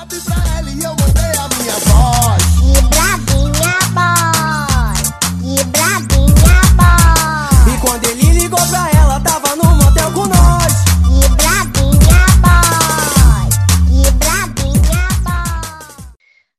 WhatsApp pra ela e eu mandei a minha voz. Que bravinha boy, que bravinha boy, E quando ele ligou pra ela, tava no motel com nós. que bravinha boy, que bravinha boy.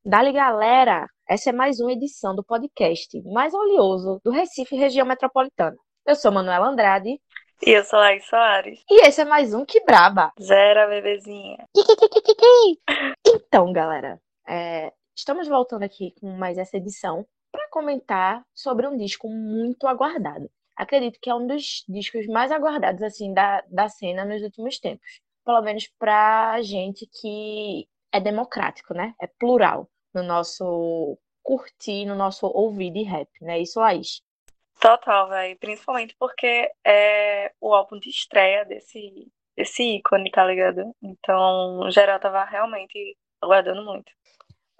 Dali galera, essa é mais uma edição do podcast mais oleoso do Recife região metropolitana. Eu sou Manuela Andrade E eu sou Laís Soares. e esse é mais um Que Braba. Zera, bebezinha. Então, galera, é, estamos voltando aqui com mais essa edição para comentar sobre um disco muito aguardado. Acredito que é um dos discos mais aguardados assim da, da cena nos últimos tempos. Pelo menos pra gente que é democrático, né? É plural no nosso curtir, no nosso ouvir de rap, né? Isso, Laís. Total, velho. Principalmente porque é o álbum de estreia desse, desse ícone, tá ligado? Então, geral tava realmente aguardando muito.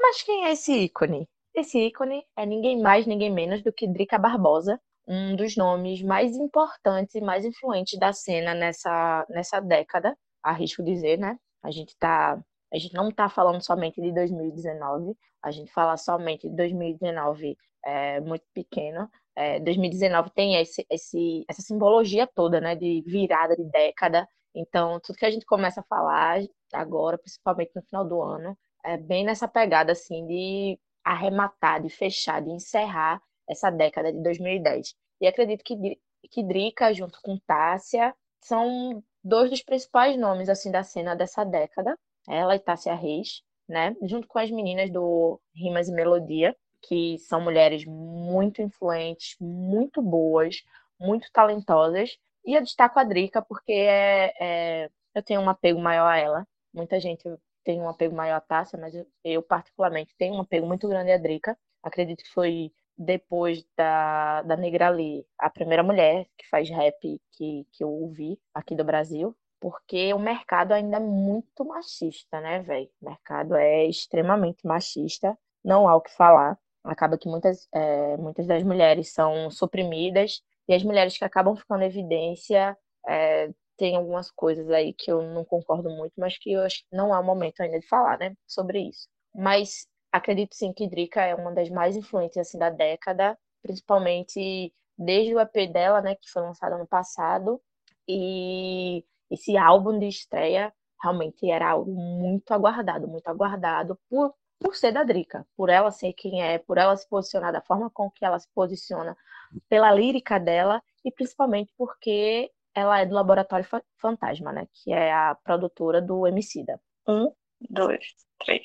Mas quem é esse ícone? Esse ícone é ninguém mais, ninguém menos do que Drica Barbosa, um dos nomes mais importantes e mais influentes da cena nessa, nessa década, arrisco dizer, né? A gente tá, a gente não tá falando somente de 2019, a gente fala somente de 2019 é, muito pequeno. É, 2019 tem esse, esse, essa simbologia toda, né, de virada de década. Então, tudo que a gente começa a falar agora, principalmente no final do ano, é bem nessa pegada assim de arrematar, de fechar, de encerrar essa década de 2010. E acredito que, que Drica, junto com Tássia, são dois dos principais nomes assim da cena dessa década. Ela e Tássia Reis, né? Junto com as meninas do Rimas e Melodia, que são mulheres muito influentes, muito boas, muito talentosas. E eu destaco a Drica porque é, é- eu tenho um apego maior a ela. Muita gente tem um apego maior à Tássia, mas eu, particularmente tenho um apego muito grande à Drica. Acredito que foi depois da, da Negra Lee, a primeira mulher que faz rap que, que eu ouvi aqui do Brasil, porque o mercado ainda é muito machista, né, velho? O mercado é extremamente machista, não há o que falar. Acaba que muitas, é, muitas das mulheres são suprimidas e as mulheres que acabam ficando em evidência é, tem algumas coisas aí que eu não concordo muito, mas que eu acho que não há o momento ainda de falar, né, sobre isso. Mas acredito sim que Drica é uma das mais influentes assim da década, principalmente desde o EP dela, né, que foi lançado ano passado, e esse álbum de estreia realmente era algo muito aguardado, muito aguardado por por ser da Drica, por ela ser quem é, por ela se posicionar da forma com que ela se posiciona, pela lírica dela e principalmente porque ela é do Laboratório Fa- Fantasma, né? Que é a produtora do Emicida. Um, dois, três.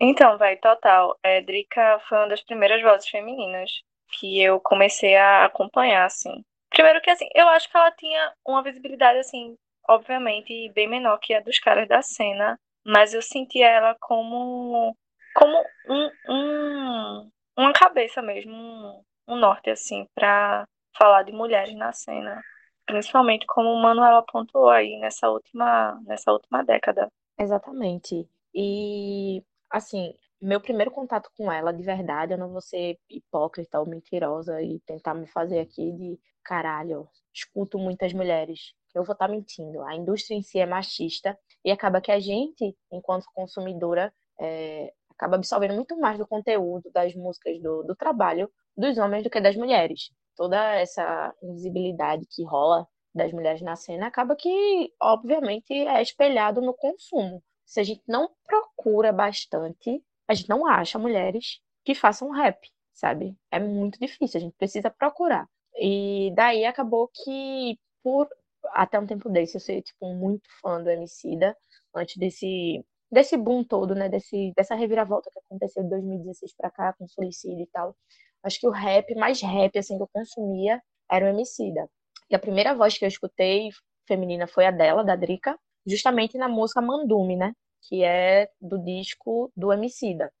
Então, vai, total. É, Drica foi uma das primeiras vozes femininas que eu comecei a acompanhar, assim. Primeiro que, assim, eu acho que ela tinha uma visibilidade, assim, obviamente, bem menor que a dos caras da cena, mas eu sentia ela como, como um, um, uma cabeça mesmo, um, um norte, assim, pra falar de mulheres na cena. Principalmente como o Manuel apontou aí nessa última, nessa última década. Exatamente. E, assim, meu primeiro contato com ela, de verdade, eu não vou ser hipócrita ou mentirosa e tentar me fazer aqui de caralho, escuto muitas mulheres. Eu vou estar mentindo. A indústria em si é machista e acaba que a gente, enquanto consumidora, é, acaba absorvendo muito mais do conteúdo das músicas, do, do trabalho dos homens do que das mulheres. Toda essa invisibilidade que rola das mulheres na cena acaba que, obviamente, é espelhado no consumo. Se a gente não procura bastante, a gente não acha mulheres que façam rap, sabe? É muito difícil, a gente precisa procurar. E daí acabou que, por até um tempo desse, eu ser, tipo, muito fã do Emicida, antes desse, desse boom todo, né? Desse, dessa reviravolta que aconteceu de 2016 pra cá, com o Suicídio e tal. Acho que o rap, mais rap, assim, que eu consumia, era o Emicida. E a primeira voz que eu escutei feminina foi a dela, da Drica, justamente na música Mandume, né? Que é do disco do Emicida.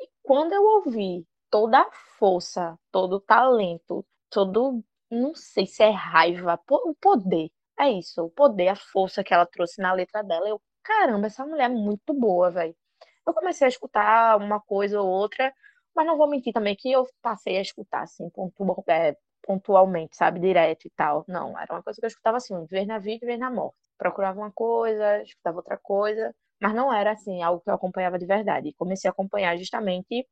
E quando eu ouvi toda a força, todo o talento, todo, não sei se é raiva, o poder, é isso, o poder, a força que ela trouxe na letra dela, eu, caramba, essa mulher é muito boa, velho. Eu comecei a escutar uma coisa ou outra, mas não vou mentir também que eu passei a escutar, assim, pontu- é, pontualmente, sabe, direto e tal. Não, era uma coisa que eu escutava assim, de vez na vida e vez na morte. Procurava uma coisa, escutava outra coisa, mas não era assim algo que eu acompanhava de verdade. Comecei a acompanhar justamente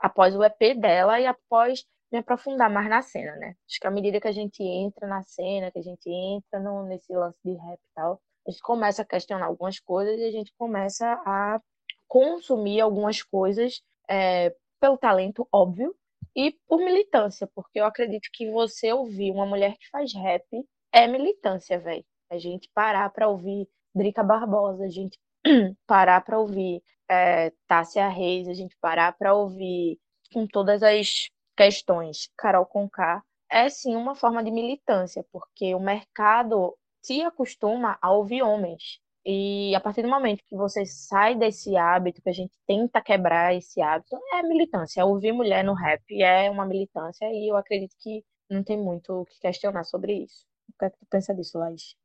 após o EP dela e após me aprofundar mais na cena, né? Acho que à medida que a gente entra na cena, que a gente entra no, nesse lance de rap e tal, a gente começa a questionar algumas coisas e a gente começa a consumir algumas coisas é, pelo talento, óbvio, e por militância, porque eu acredito que você ouvir uma mulher que faz rap é militância, velho. A gente parar para ouvir Drica Barbosa, a gente parar para ouvir é, Tássia Reis, a gente parar para ouvir com todas as questões Carol Conká, é sim uma forma de militância, porque o mercado se acostuma a ouvir homens. E a partir do momento que você sai desse hábito, que a gente tenta quebrar esse hábito, é militância. Ouvir mulher no rap é uma militância e eu acredito que não tem muito o que questionar sobre isso. O que é que tu pensa disso, Laís?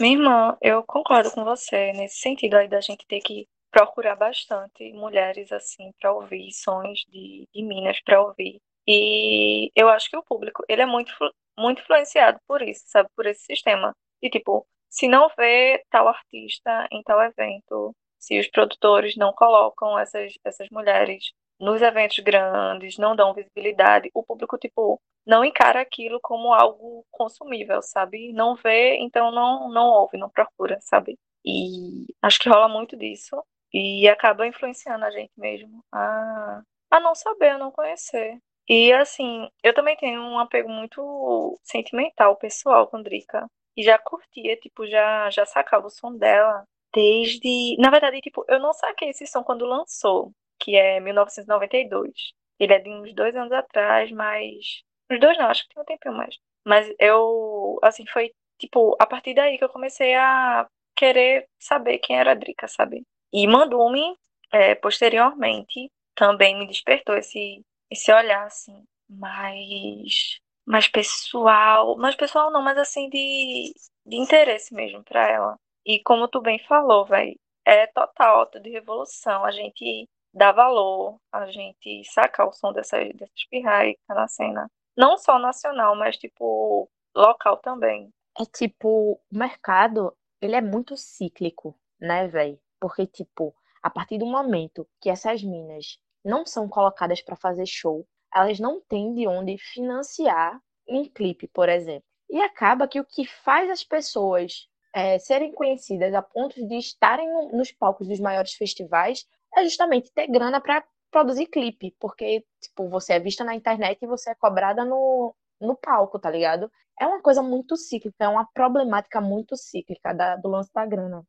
Minha irmã, eu concordo com você nesse sentido aí da gente ter que procurar bastante mulheres assim para ouvir sons de, de Minas para ouvir. E eu acho que o público, ele é muito muito influenciado por isso, sabe, por esse sistema. E tipo, se não vê tal artista em tal evento, se os produtores não colocam essas, essas mulheres nos eventos grandes, não dão visibilidade, o público, tipo, não encara aquilo como algo consumível, sabe? Não vê, então não, não ouve, não procura, sabe? E acho que rola muito disso e acaba influenciando a gente mesmo a, a não saber, a não conhecer. E assim, eu também tenho um apego muito sentimental, pessoal, com Drica e já curtia, tipo, já, já sacava o som dela desde. Na verdade, tipo, eu não saquei esse som quando lançou, que é 1992. Ele é de uns dois anos atrás, mas. Uns dois não, acho que tem um tempinho mais. Mas eu, assim, foi, tipo, a partir daí que eu comecei a querer saber quem era a Drica, sabe? E Mandume, é, posteriormente, também me despertou esse, esse olhar, assim, mais mais pessoal, mais pessoal não, mas assim de, de interesse mesmo para ela. E como tu bem falou, velho, é total de revolução. A gente dá valor, a gente saca o som dessas, dessas pirrai que tá na cena. Não só nacional, mas tipo local também. É tipo, o mercado, ele é muito cíclico, né, velho? Porque, tipo, a partir do momento que essas minas não são colocadas para fazer show, elas não têm de onde financiar um clipe, por exemplo. E acaba que o que faz as pessoas é, serem conhecidas a ponto de estarem no, nos palcos dos maiores festivais é justamente ter grana para produzir clipe, porque tipo você é vista na internet e você é cobrada no, no palco, tá ligado? É uma coisa muito cíclica, é uma problemática muito cíclica da, do lance da grana.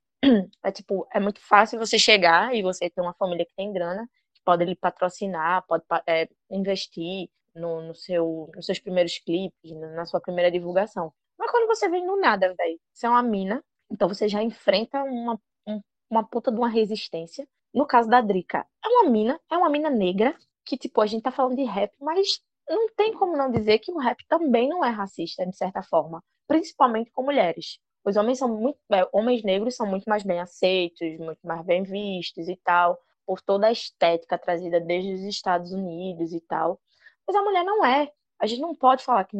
É tipo, é muito fácil você chegar e você ter uma família que tem grana pode lhe patrocinar, pode é, investir no, no seu, nos seus primeiros clipes, na sua primeira divulgação. Mas quando você vem no nada, velho, você é uma mina, então você já enfrenta uma, um, uma puta de uma resistência. No caso da Drica, é uma mina, é uma mina negra, que, tipo, a gente tá falando de rap, mas não tem como não dizer que o rap também não é racista, de certa forma, principalmente com mulheres. Os homens são muito, é, homens negros são muito mais bem aceitos, muito mais bem vistos e tal por toda a estética trazida desde os Estados Unidos e tal. Mas a mulher não é. A gente não pode falar que,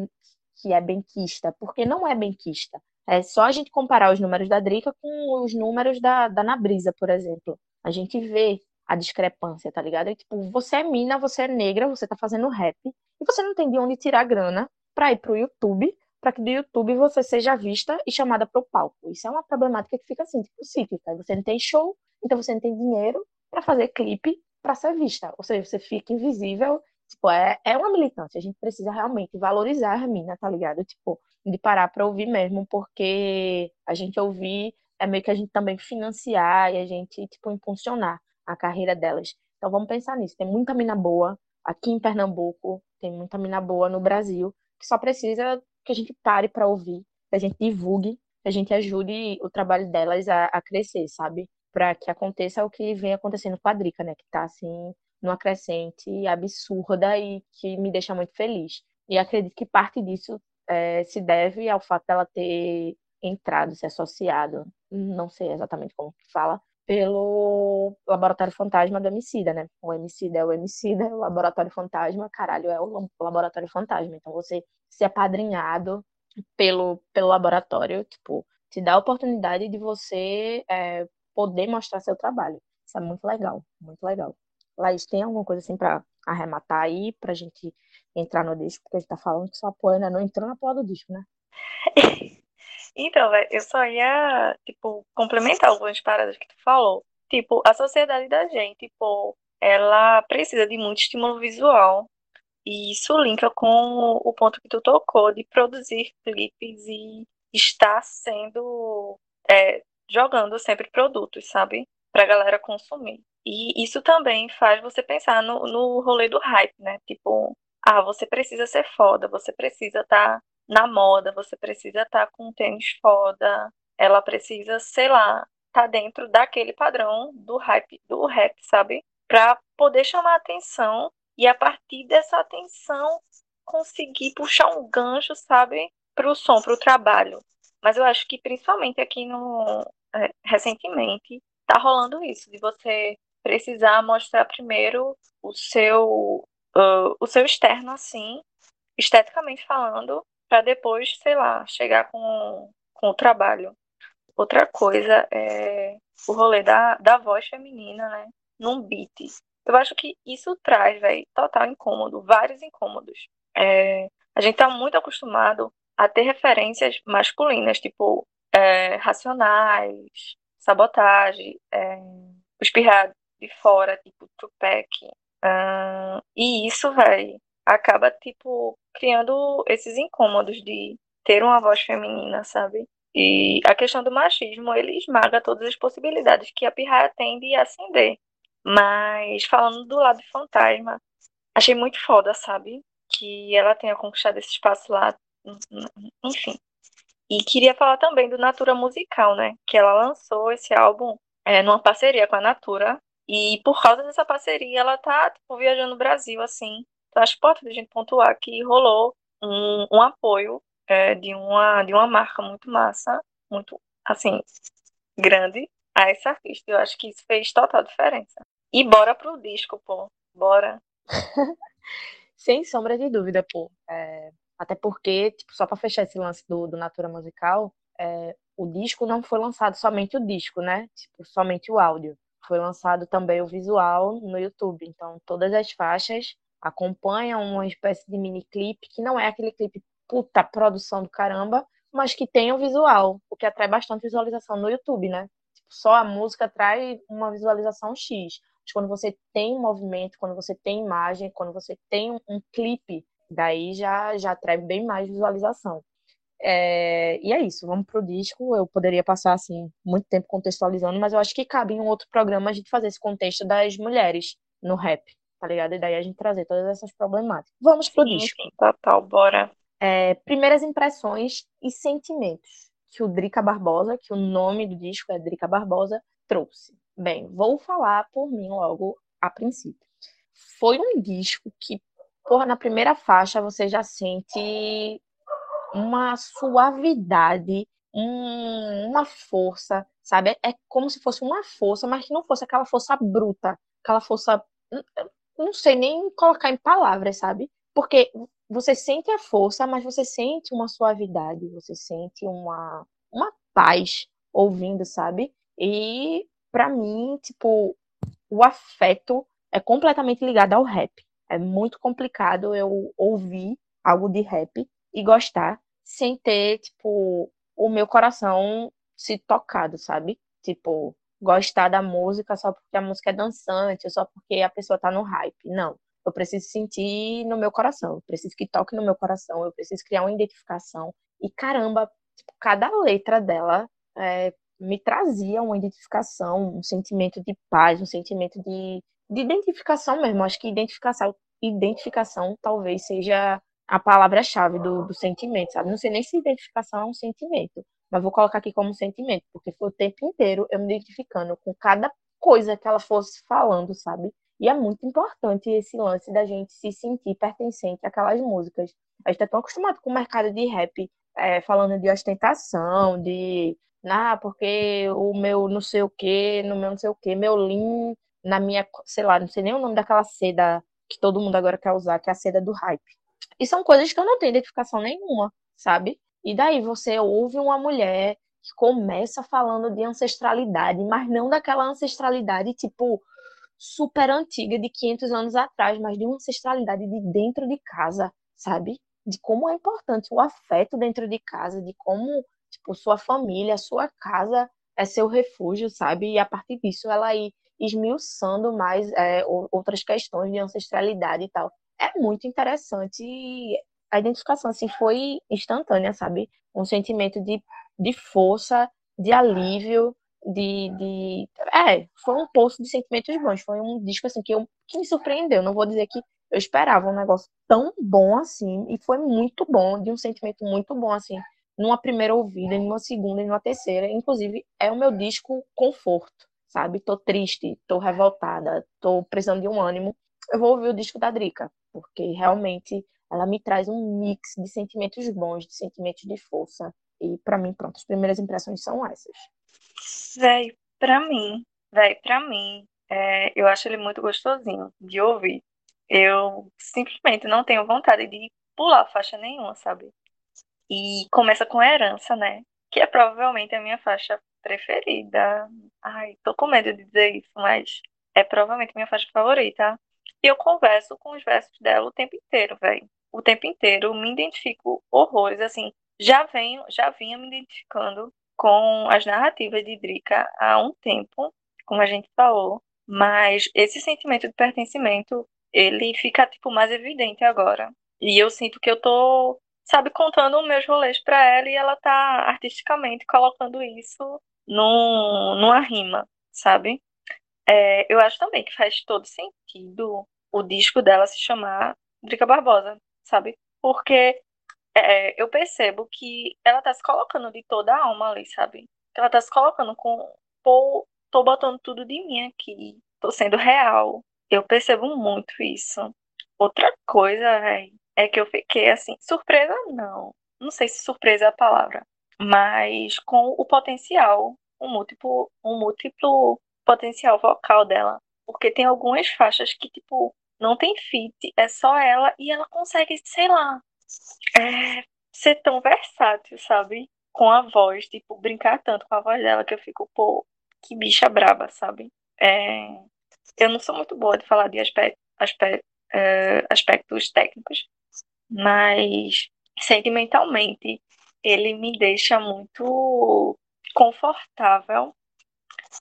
que é benquista, porque não é benquista. É só a gente comparar os números da Drica com os números da, da Nabrisa, por exemplo. A gente vê a discrepância, tá ligado? E, tipo, você é mina, você é negra, você tá fazendo rap, e você não tem de onde tirar grana pra ir pro YouTube, para que do YouTube você seja vista e chamada pro palco. Isso é uma problemática que fica assim, tipo, cíclica. Você não tem show, então você não tem dinheiro, para fazer clipe para ser vista. Ou seja, você fica invisível. Tipo, é, é uma militância. A gente precisa realmente valorizar a mina, tá ligado? Tipo, de parar para ouvir mesmo, porque a gente ouvir é meio que a gente também financiar e a gente, tipo, impulsionar a carreira delas. Então vamos pensar nisso. Tem muita mina boa aqui em Pernambuco, tem muita mina boa no Brasil, que só precisa que a gente pare para ouvir, que a gente divulgue, que a gente ajude o trabalho delas a, a crescer, sabe? para que aconteça o que vem acontecendo com a Drica, né? Que está assim numa crescente absurda e que me deixa muito feliz. E acredito que parte disso é, se deve ao fato dela ter entrado, se associado, não sei exatamente como que fala, pelo Laboratório Fantasma do Emicida, né? O Emicida é o Emicida, o Laboratório Fantasma, caralho, é o Laboratório Fantasma. Então você ser apadrinhado pelo, pelo laboratório, tipo, te dá a oportunidade de você é, poder mostrar seu trabalho. Isso é muito legal, muito legal. Laís, tem alguma coisa assim para arrematar aí, pra gente entrar no disco? Porque a gente tá falando que só apoia, né? Não entrou na porra do disco, né? Então, eu só ia, tipo, complementar algumas paradas que tu falou. Tipo, a sociedade da gente, tipo, ela precisa de muito estímulo visual. E isso linka com o ponto que tu tocou de produzir clipes e estar sendo, é, jogando sempre produtos, sabe? Pra galera consumir. E isso também faz você pensar no, no rolê do hype, né? Tipo, ah, você precisa ser foda, você precisa estar tá na moda, você precisa estar tá com um tênis foda, ela precisa, sei lá, tá dentro daquele padrão do hype, do rap, sabe? Pra poder chamar atenção e a partir dessa atenção conseguir puxar um gancho, sabe? Pro som, pro trabalho. Mas eu acho que principalmente aqui no é, recentemente tá rolando isso de você precisar mostrar primeiro o seu uh, o seu externo assim, esteticamente falando, para depois, sei lá, chegar com, com o trabalho. Outra coisa é o rolê da, da voz feminina, né? Num beat. Eu acho que isso traz, velho, total incômodo, vários incômodos. É, a gente tá muito acostumado a ter referências masculinas, tipo é, racionais, sabotagem, é, de fora, tipo Tupac. Uh, e isso, velho, acaba, tipo, criando esses incômodos de ter uma voz feminina, sabe? E a questão do machismo, ele esmaga todas as possibilidades que a pirraia tem de acender. Mas falando do lado fantasma, achei muito foda, sabe? Que ela tenha conquistado esse espaço lá, enfim. E queria falar também do Natura Musical, né? Que ela lançou esse álbum é, numa parceria com a Natura. E por causa dessa parceria, ela tá, tipo, viajando no Brasil, assim. Acho importante a gente pontuar que rolou um, um apoio é, de, uma, de uma marca muito massa, muito, assim, grande a essa artista. Eu acho que isso fez total diferença. E bora pro disco, pô. Bora. Sem sombra de dúvida, pô. É, até porque, tipo, só para fechar esse lance do, do Natura Musical, é, o disco não foi lançado somente o disco, né? Tipo, somente o áudio. Foi lançado também o visual no YouTube. Então, todas as faixas acompanham uma espécie de mini clipe, que não é aquele clipe puta produção do caramba, mas que tem o visual, o que atrai bastante visualização no YouTube, né? Tipo, só a música atrai uma visualização X. Mas quando você tem movimento, quando você tem imagem, quando você tem um, um clipe, daí já, já atrai bem mais visualização. É, e é isso, vamos pro disco. Eu poderia passar assim muito tempo contextualizando, mas eu acho que cabe em um outro programa a gente fazer esse contexto das mulheres no rap, tá ligado? E daí a gente trazer todas essas problemáticas. Vamos pro Sim, disco. sim, total, bora. É, primeiras impressões e sentimentos que o Drica Barbosa, que o nome do disco é Drica Barbosa, trouxe. Bem, vou falar por mim logo a princípio. Foi um disco que, porra, na primeira faixa você já sente uma suavidade, um, uma força, sabe? É como se fosse uma força, mas que não fosse aquela força bruta, aquela força. Não sei nem colocar em palavras, sabe? Porque você sente a força, mas você sente uma suavidade, você sente uma, uma paz ouvindo, sabe? E para mim, tipo, o afeto é completamente ligado ao rap. É muito complicado eu ouvir algo de rap e gostar sem ter, tipo, o meu coração se tocado, sabe? Tipo, gostar da música só porque a música é dançante, só porque a pessoa tá no hype. Não. Eu preciso sentir no meu coração, eu preciso que toque no meu coração, eu preciso criar uma identificação. E caramba, tipo, cada letra dela é, me trazia uma identificação, um sentimento de paz, um sentimento de, de identificação mesmo. Acho que identificação, identificação talvez seja a palavra-chave do, do sentimento, sabe? Não sei nem se identificação é um sentimento, mas vou colocar aqui como sentimento, porque foi o tempo inteiro eu me identificando com cada coisa que ela fosse falando, sabe? E é muito importante esse lance da gente se sentir pertencente àquelas músicas. A gente tá tão acostumado com o mercado de rap, é, falando de ostentação, de. Ah, porque o meu não sei o que, no meu não sei o que, meu lean, na minha, sei lá, não sei nem o nome daquela seda que todo mundo agora quer usar, que é a seda do hype. E são coisas que eu não tenho identificação nenhuma, sabe? E daí você ouve uma mulher que começa falando de ancestralidade, mas não daquela ancestralidade tipo super antiga de 500 anos atrás, mas de uma ancestralidade de dentro de casa, sabe? De como é importante o afeto dentro de casa, de como, tipo, sua família, sua casa é seu refúgio, sabe? E a partir disso ela ir esmiuçando mais é, outras questões de ancestralidade e tal. É muito interessante e a identificação, assim, foi instantânea, sabe? Um sentimento de, de força, de alívio, de, de... É, foi um poço de sentimentos bons. Foi um disco, assim, que, eu, que me surpreendeu. Não vou dizer que eu esperava um negócio tão bom assim, e foi muito bom, de um sentimento muito bom, assim, numa primeira ouvida, numa segunda e numa terceira. Inclusive, é o meu disco conforto, sabe? Tô triste, tô revoltada, tô precisando de um ânimo. Eu vou ouvir o disco da Drica, porque realmente ela me traz um mix de sentimentos bons, de sentimentos de força. E para mim, pronto, as primeiras impressões são essas. Véi, pra mim, véi, pra mim, é, eu acho ele muito gostosinho de ouvir. Eu simplesmente não tenho vontade de pular faixa nenhuma, sabe? E começa com Herança, né? Que é provavelmente a minha faixa preferida. Ai, tô com medo de dizer isso, mas é provavelmente a minha faixa favorita. E eu converso com os versos dela o tempo inteiro, velho. O tempo inteiro, me identifico horrores, assim. Já venho, já vinha me identificando com as narrativas de Drica há um tempo, como a gente falou, mas esse sentimento de pertencimento, ele fica tipo mais evidente agora. E eu sinto que eu tô sabe, contando meus rolês para ela e ela tá artisticamente colocando isso num, numa rima, sabe? É, eu acho também que faz todo sentido o disco dela se chamar Drica Barbosa, sabe? Porque é, eu percebo que ela tá se colocando de toda a alma ali, sabe? Ela tá se colocando com. Pô, tô botando tudo de mim aqui, tô sendo real. Eu percebo muito isso. Outra coisa, velho, é que eu fiquei assim, surpresa não, não sei se surpresa é a palavra, mas com o potencial, um múltiplo, um múltiplo potencial vocal dela, porque tem algumas faixas que tipo não tem feat, é só ela e ela consegue, sei lá, é, ser tão versátil, sabe? Com a voz, tipo, brincar tanto com a voz dela que eu fico, pô, que bicha braba, sabe? É, eu não sou muito boa de falar de é, aspectos técnicos, mas sentimentalmente ele me deixa muito confortável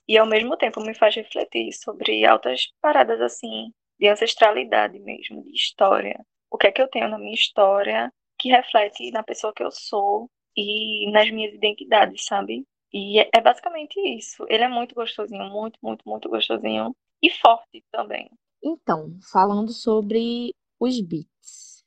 e ao mesmo tempo me faz refletir sobre altas paradas assim de ancestralidade mesmo, de história. O que é que eu tenho na minha história que reflete na pessoa que eu sou e nas minhas identidades, sabe? E é, é basicamente isso. Ele é muito gostosinho, muito, muito, muito gostosinho e forte também. Então, falando sobre os beats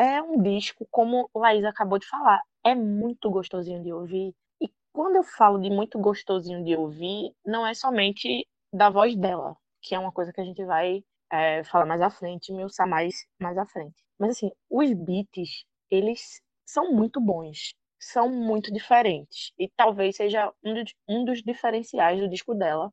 é um disco, como o Laís acabou de falar, é muito gostosinho de ouvir. E quando eu falo de muito gostosinho de ouvir, não é somente da voz dela, que é uma coisa que a gente vai é, falar mais à frente, me usar mais, mais à frente. Mas assim, os beats, eles são muito bons, são muito diferentes. E talvez seja um dos, um dos diferenciais do disco dela,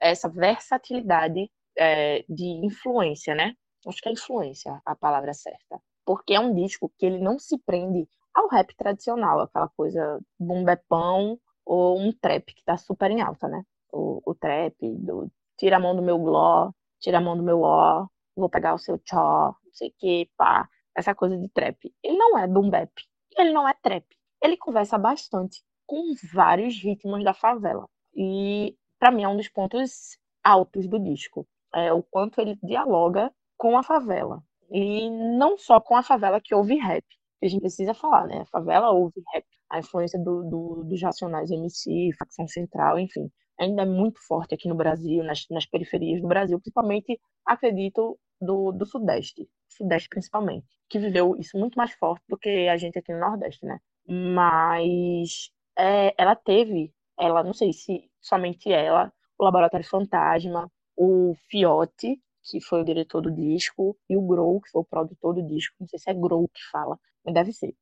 essa versatilidade é, de influência, né? Acho que é influência a palavra certa porque é um disco que ele não se prende ao rap tradicional, aquela coisa bumbepão ou um trap que tá super em alta, né? O, o trap do tira a mão do meu gló, tira a mão do meu ó, vou pegar o seu tchó, não sei o que, pá, essa coisa de trap. Ele não é boom bap, ele não é trap. Ele conversa bastante com vários ritmos da favela. E para mim é um dos pontos altos do disco, é o quanto ele dialoga com a favela. E não só com a favela que ouve rap, a gente precisa falar, né? A favela ouve rap. A influência do, do, dos Racionais MC, Facção Central, enfim, ainda é muito forte aqui no Brasil, nas, nas periferias do Brasil, principalmente, acredito, do, do Sudeste. Sudeste, principalmente, que viveu isso muito mais forte do que a gente aqui no Nordeste, né? Mas é, ela teve, ela, não sei se somente ela, o Laboratório Fantasma, o Fiote, que foi o diretor do disco, e o Grow, que foi o produtor do disco. Não sei se é Grow que fala, mas deve ser.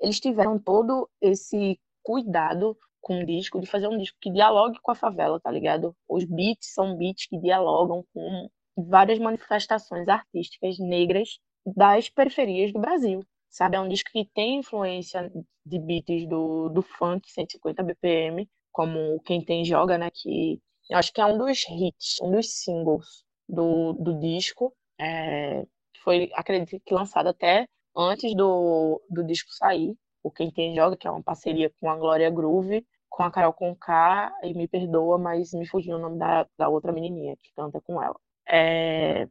Eles tiveram todo esse cuidado com o disco, de fazer um disco que dialogue com a favela, tá ligado? Os beats são beats que dialogam com várias manifestações artísticas negras das periferias do Brasil. sabe? É um disco que tem influência de beats do, do funk 150 BPM, como Quem Tem Joga, né? Que eu acho que é um dos hits, um dos singles do, do disco. É, foi, acredito que lançado até antes do, do disco sair. O Quem Tem Joga, que é uma parceria com a Glória Groove, com a Carol Conká, e me perdoa, mas me fugiu o nome da, da outra menininha que canta com ela. É,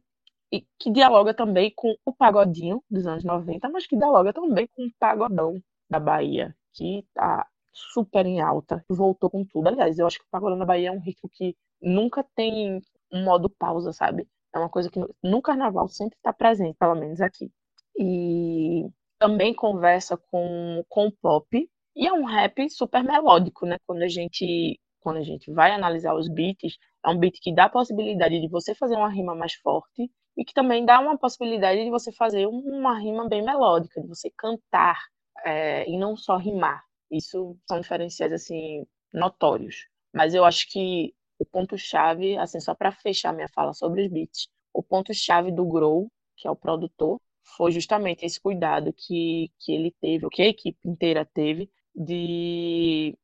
e que dialoga também com o pagodinho dos anos 90, mas que dialoga também com o pagodão da Bahia, que tá super em alta, voltou com tudo. Aliás, eu acho que o pagodão da Bahia é um ritmo que nunca tem um modo pausa, sabe? É uma coisa que no carnaval sempre está presente, pelo menos aqui. E também conversa com, com o pop, e é um rap super melódico, né? Quando a gente quando a gente vai analisar os beats, é um beat que dá a possibilidade de você fazer uma rima mais forte e que também dá uma possibilidade de você fazer uma rima bem melódica, de você cantar é, e não só rimar. Isso são diferenciais assim notórios. Mas eu acho que o ponto-chave, assim, só para fechar minha fala sobre os beats, o ponto-chave do Grow, que é o produtor, foi justamente esse cuidado que, que ele teve, o que a equipe inteira teve, de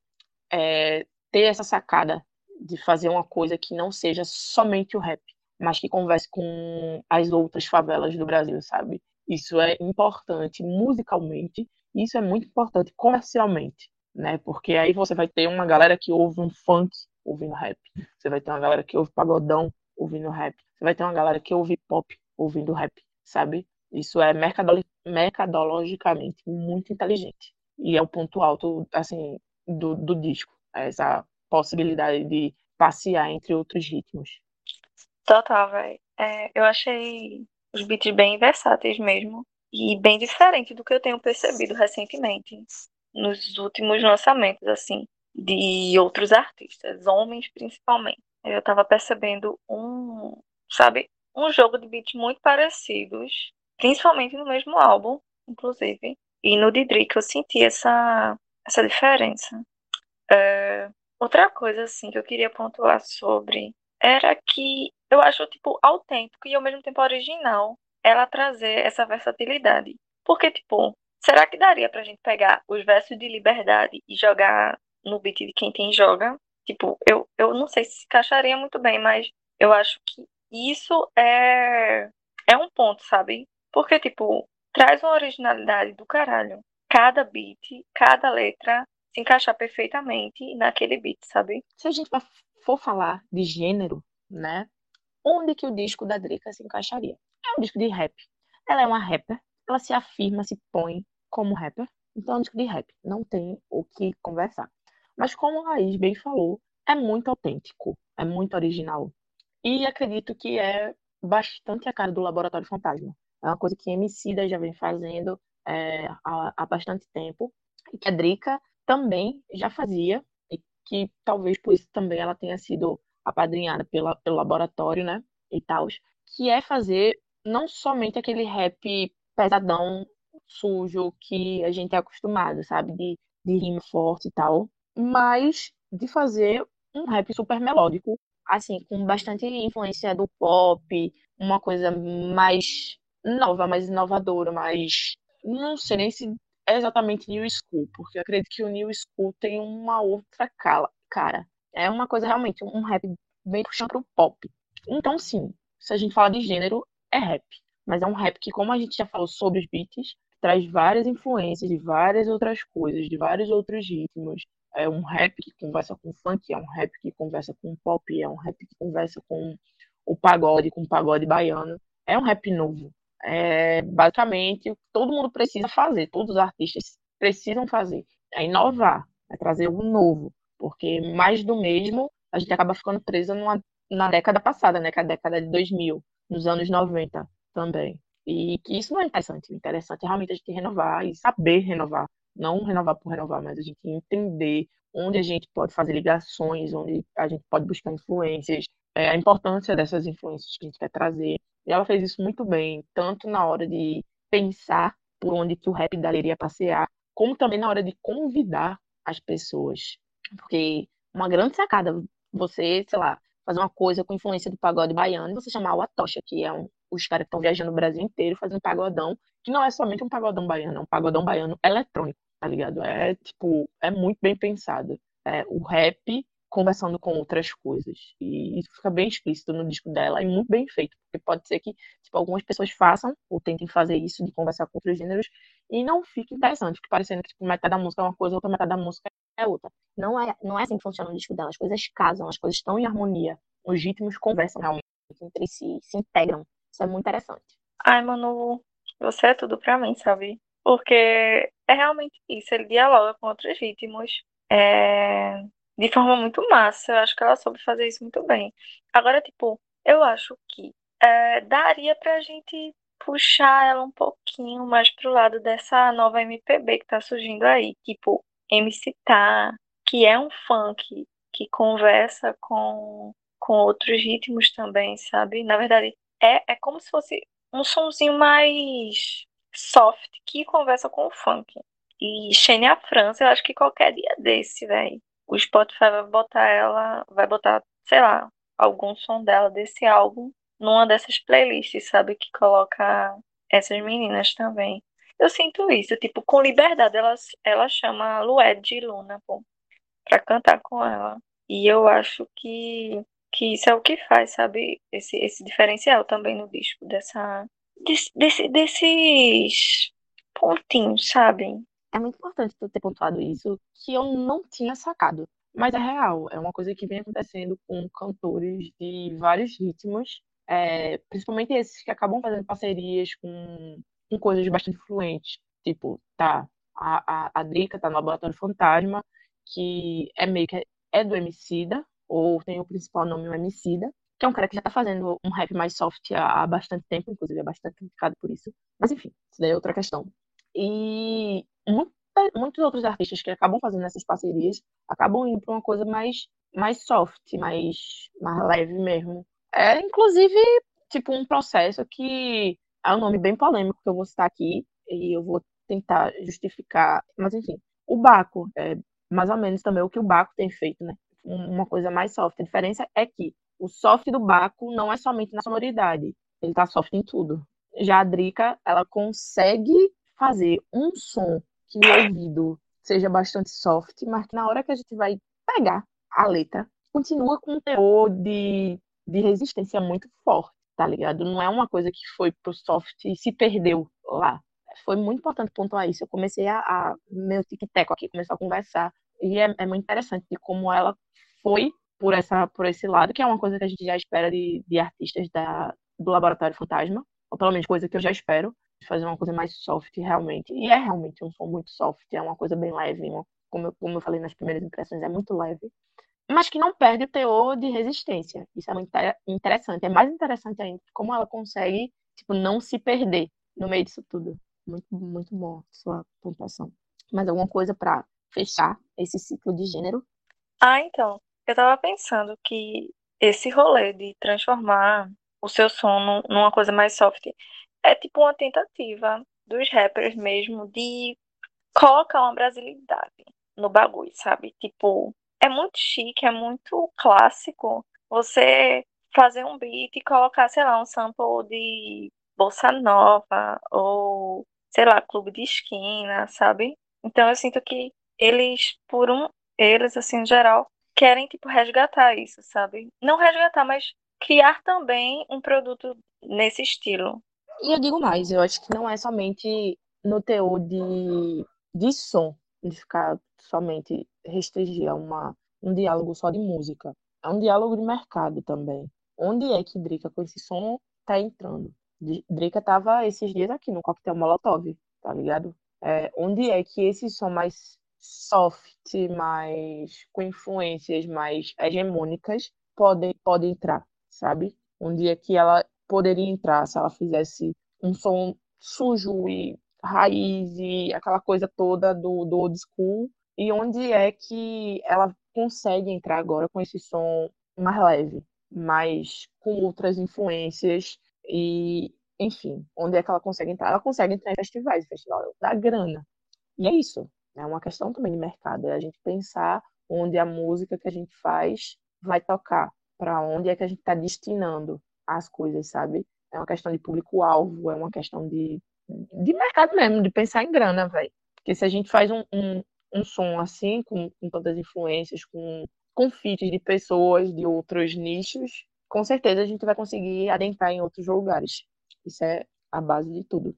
é, ter essa sacada de fazer uma coisa que não seja somente o rap, mas que converse com as outras favelas do Brasil, sabe? Isso é importante musicalmente, isso é muito importante comercialmente, né? Porque aí você vai ter uma galera que ouve um funk ouvindo rap, você vai ter uma galera que ouve pagodão ouvindo rap, você vai ter uma galera que ouve pop ouvindo rap, sabe? Isso é mercadologicamente muito inteligente e é o ponto alto assim do, do disco, essa possibilidade de passear entre outros ritmos. Total, velho. É, eu achei os beats bem versáteis mesmo. E bem diferente do que eu tenho percebido recentemente. Nos últimos lançamentos, assim, de outros artistas, homens principalmente. Eu tava percebendo um, sabe, um jogo de beats muito parecidos, principalmente no mesmo álbum, inclusive. E no Didrik eu senti essa, essa diferença. É, outra coisa, assim, que eu queria pontuar sobre era que eu acho, tipo, autêntico e ao mesmo tempo original ela trazer essa versatilidade. Porque, tipo, será que daria pra gente pegar os versos de liberdade e jogar no beat de quem tem joga? Tipo, eu, eu não sei se encaixaria muito bem, mas eu acho que isso é, é um ponto, sabe? Porque, tipo, traz uma originalidade do caralho. Cada beat, cada letra se encaixar perfeitamente naquele beat, sabe? Se a gente for falar de gênero, né? Onde que o disco da Drake se encaixaria? É um disco de rap. Ela é uma rapper, ela se afirma, se põe como rapper. Então é um disco de rap, não tem o que conversar. Mas como a Laís bem falou, é muito autêntico, é muito original. E acredito que é bastante a cara do Laboratório Fantasma. É uma coisa que Emicida já vem fazendo é, há, há bastante tempo e que a Drica também já fazia e que talvez por isso também ela tenha sido apadrinhada pela, pelo laboratório, né, e tal, que é fazer não somente aquele rap pesadão, sujo que a gente é acostumado, sabe, de, de rima forte e tal, mas de fazer um rap super melódico, assim, com bastante influência do pop, uma coisa mais nova, mais inovadora, mais. Não sei nem se é exatamente New School, porque eu acredito que o New School tem uma outra cara. É uma coisa realmente, um rap bem puxando pro pop. Então, sim, se a gente fala de gênero, é rap. Mas é um rap que, como a gente já falou sobre os beats, traz várias influências de várias outras coisas, de vários outros ritmos. É um rap que conversa com funk, é um rap que conversa com pop, é um rap que conversa com o pagode, com o pagode baiano. É um rap novo. É basicamente todo mundo precisa fazer, todos os artistas precisam fazer. É inovar, é trazer algo novo. Porque mais do mesmo, a gente acaba ficando presa numa, na década passada, né? Que é a década de 2000, nos anos 90 também. E que isso não é interessante. O interessante é realmente a gente renovar e saber renovar. Não renovar por renovar, mas a gente entender onde a gente pode fazer ligações, onde a gente pode buscar influências, é, a importância dessas influências que a gente quer trazer. E ela fez isso muito bem, tanto na hora de pensar por onde que o rap deveria passear, como também na hora de convidar as pessoas. Porque uma grande sacada você, sei lá, fazer uma coisa com influência do pagode baiano e você chamar o Atocha, que é um, os caras que estão viajando o Brasil inteiro fazendo pagodão, que não é somente um pagodão baiano, é um pagodão baiano eletrônico, tá ligado? É, tipo, é muito bem pensado. É, o rap conversando com outras coisas. E isso fica bem explícito no disco dela e muito bem feito, porque pode ser que tipo, algumas pessoas façam ou tentem fazer isso de conversar com outros gêneros e não fique interessante, fique parecendo que tipo, metade da música é uma coisa, outra metade da música é outra. Não é, não é assim que funciona o disco dela, as coisas casam, as coisas estão em harmonia, os ritmos conversam realmente entre si, se integram. Isso é muito interessante. Ai, Manu, você é tudo pra mim, sabe? Porque é realmente isso, ele dialoga com outros ritmos. É, de forma muito massa. Eu acho que ela soube fazer isso muito bem. Agora, tipo, eu acho que é, daria pra gente puxar ela um pouquinho mais pro lado dessa nova MPB que tá surgindo aí, tipo MC Tá, que é um funk que conversa com, com outros ritmos também, sabe? Na verdade, é, é como se fosse um sonzinho mais soft que conversa com o funk. E Xenia França, eu acho que qualquer dia desse, velho o Spotify vai botar ela, vai botar, sei lá, algum som dela desse álbum numa dessas playlists, sabe? Que coloca essas meninas também. Eu sinto isso, tipo, com liberdade, ela, ela chama Lued de Luna, pô, pra cantar com ela. E eu acho que, que isso é o que faz, sabe? Esse, esse diferencial também no disco, dessa, desse, desse, desses pontinhos, sabe? É muito importante tu ter pontuado isso, que eu não tinha sacado. Mas é real, é uma coisa que vem acontecendo com cantores de vários ritmos, é, principalmente esses que acabam fazendo parcerias com, com coisas bastante influentes. Tipo, tá, a, a, a Drica tá no Laboratório Fantasma, que é meio que é do Emicida, ou tem o principal nome o Emicida, que é um cara que já tá fazendo um rap mais soft há, há bastante tempo, inclusive é bastante criticado por isso. Mas enfim, isso daí é outra questão. E muitos outros artistas que acabam fazendo essas parcerias acabam indo para uma coisa mais, mais soft, mais, mais leve mesmo. É, inclusive, tipo, um processo que é um nome bem polêmico que eu vou citar aqui e eu vou tentar justificar. Mas, enfim, o Baco é mais ou menos também o que o Baco tem feito, né? Uma coisa mais soft. A diferença é que o soft do Baco não é somente na sonoridade, ele tá soft em tudo. Já a Drica, ela consegue fazer um som que o ouvido seja bastante soft, mas que na hora que a gente vai pegar a letra, continua com um teor de, de resistência muito forte, tá ligado? Não é uma coisa que foi pro soft e se perdeu lá. Foi muito importante pontuar isso. Eu comecei a, a meu tic-teco aqui, começou a conversar, e é, é muito interessante de como ela foi por, essa, por esse lado, que é uma coisa que a gente já espera de, de artistas da, do Laboratório Fantasma, ou pelo menos coisa que eu já espero, fazer uma coisa mais soft realmente. E é realmente um som muito soft, é uma coisa bem leve, como, eu, como eu falei nas primeiras impressões, é muito leve. Mas que não perde o teor de resistência. Isso é muito interessante. É mais interessante ainda como ela consegue tipo, não se perder no meio disso tudo. Muito, muito bom sua pontuação. Mais alguma coisa para fechar esse ciclo de gênero? Ah, então. Eu tava pensando que esse rolê de transformar o seu som numa coisa mais soft é tipo uma tentativa dos rappers mesmo de colocar uma brasilidade no bagulho, sabe? Tipo, é muito chique, é muito clássico você fazer um beat e colocar, sei lá, um sample de bossa nova ou, sei lá, clube de esquina, sabe? Então eu sinto que eles, por um, eles, assim, em geral, querem, tipo, resgatar isso, sabe? Não resgatar, mas criar também um produto nesse estilo. E eu digo mais, eu acho que não é somente no teor de, de som, de ficar somente restringir a uma, um diálogo só de música. É um diálogo de mercado também. Onde é que Drica com esse som tá entrando? Drica tava esses dias aqui no Coquetel Molotov, tá ligado? É, onde é que esse som mais soft, mais com influências mais hegemônicas pode, pode entrar, sabe? Onde é que ela poderia entrar se ela fizesse um som sujo e raiz e aquela coisa toda do, do old school. E onde é que ela consegue entrar agora com esse som mais leve, mais com outras influências e, enfim, onde é que ela consegue entrar? Ela consegue entrar em festivais, festival da grana. E é isso. É uma questão também de mercado, é a gente pensar onde a música que a gente faz vai tocar, para onde é que a gente está destinando as coisas, sabe? é uma questão de público-alvo, é uma questão de, de mercado mesmo, de pensar em grana, velho. Porque se a gente faz um, um, um som assim, com, com tantas influências, com, com feats de pessoas de outros nichos, com certeza a gente vai conseguir adentrar em outros lugares. Isso é a base de tudo.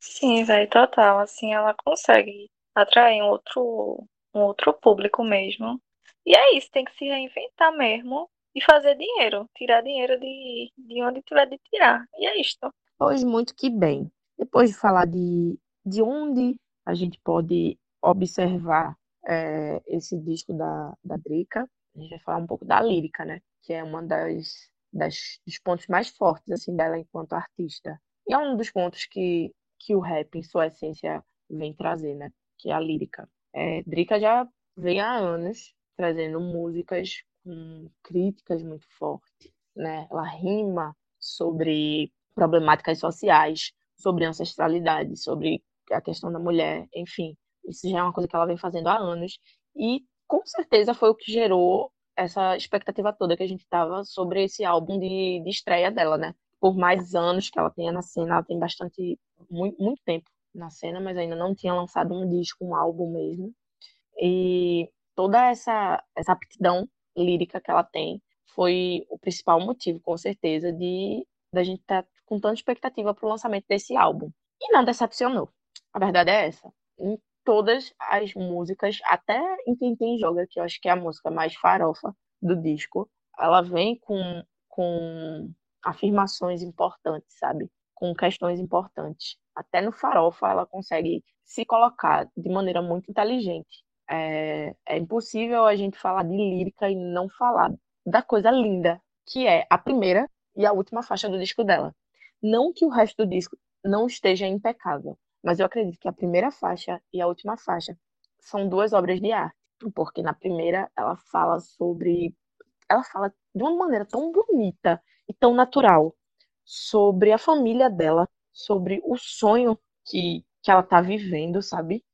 Sim, velho, total. Assim, ela consegue atrair um outro, um outro público mesmo. E é isso, tem que se reinventar mesmo e fazer dinheiro. Tirar dinheiro de, de onde tiver de tirar. E é isto. Pois muito que bem. Depois de falar de, de onde a gente pode observar é, esse disco da, da Drica, a gente vai falar um pouco da lírica, né? Que é uma das, das dos pontos mais fortes assim dela enquanto artista. E é um dos pontos que, que o rap, em sua essência, vem trazer, né? Que é a lírica. É, Drica já vem há anos trazendo músicas com críticas muito fortes, né? Ela rima sobre problemáticas sociais, sobre ancestralidade, sobre a questão da mulher, enfim. Isso já é uma coisa que ela vem fazendo há anos e com certeza foi o que gerou essa expectativa toda que a gente tava sobre esse álbum de, de estreia dela, né? Por mais anos que ela tenha na cena, ela tem bastante, muito, muito tempo na cena, mas ainda não tinha lançado um disco, um álbum mesmo. E toda essa, essa aptidão lírica que ela tem foi o principal motivo, com certeza, de da gente estar tá com tanta expectativa para o lançamento desse álbum. E não decepcionou. A verdade é essa. Em todas as músicas, até em Quem Tem Joga, que eu acho que é a música mais farofa do disco, ela vem com, com afirmações importantes, sabe? Com questões importantes. Até no farofa ela consegue se colocar de maneira muito inteligente é, é impossível a gente falar de lírica e não falar da coisa linda, que é a primeira e a última faixa do disco dela. Não que o resto do disco não esteja impecável, mas eu acredito que a primeira faixa e a última faixa são duas obras de arte, porque na primeira ela fala sobre ela fala de uma maneira tão bonita e tão natural sobre a família dela, sobre o sonho que, que ela tá vivendo, sabe?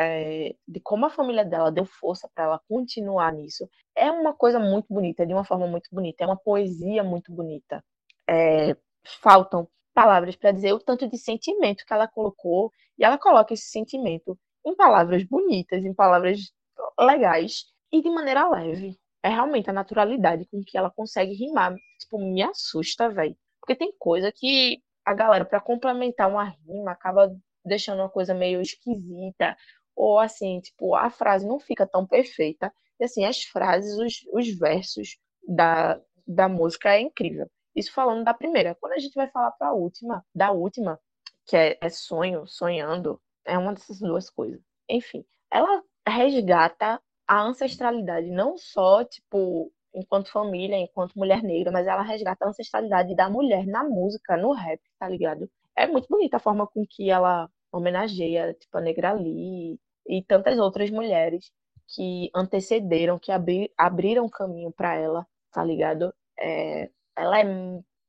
É, de como a família dela deu força para ela continuar nisso. É uma coisa muito bonita, de uma forma muito bonita, é uma poesia muito bonita. É, faltam palavras para dizer o tanto de sentimento que ela colocou, e ela coloca esse sentimento em palavras bonitas, em palavras legais e de maneira leve. É realmente a naturalidade com que ela consegue rimar. Tipo, me assusta, velho. Porque tem coisa que a galera, para complementar uma rima, acaba deixando uma coisa meio esquisita ou assim, tipo, a frase não fica tão perfeita. E assim, as frases, os, os versos da, da música é incrível. Isso falando da primeira. Quando a gente vai falar para a última, da última, que é, é sonho, sonhando, é uma dessas duas coisas. Enfim, ela resgata a ancestralidade, não só, tipo, enquanto família, enquanto mulher negra, mas ela resgata a ancestralidade da mulher na música, no rap, tá ligado? É muito bonita a forma com que ela homenageia, tipo, a Negrali, e tantas outras mulheres que antecederam, que abri, abriram caminho para ela, tá ligado? É, ela é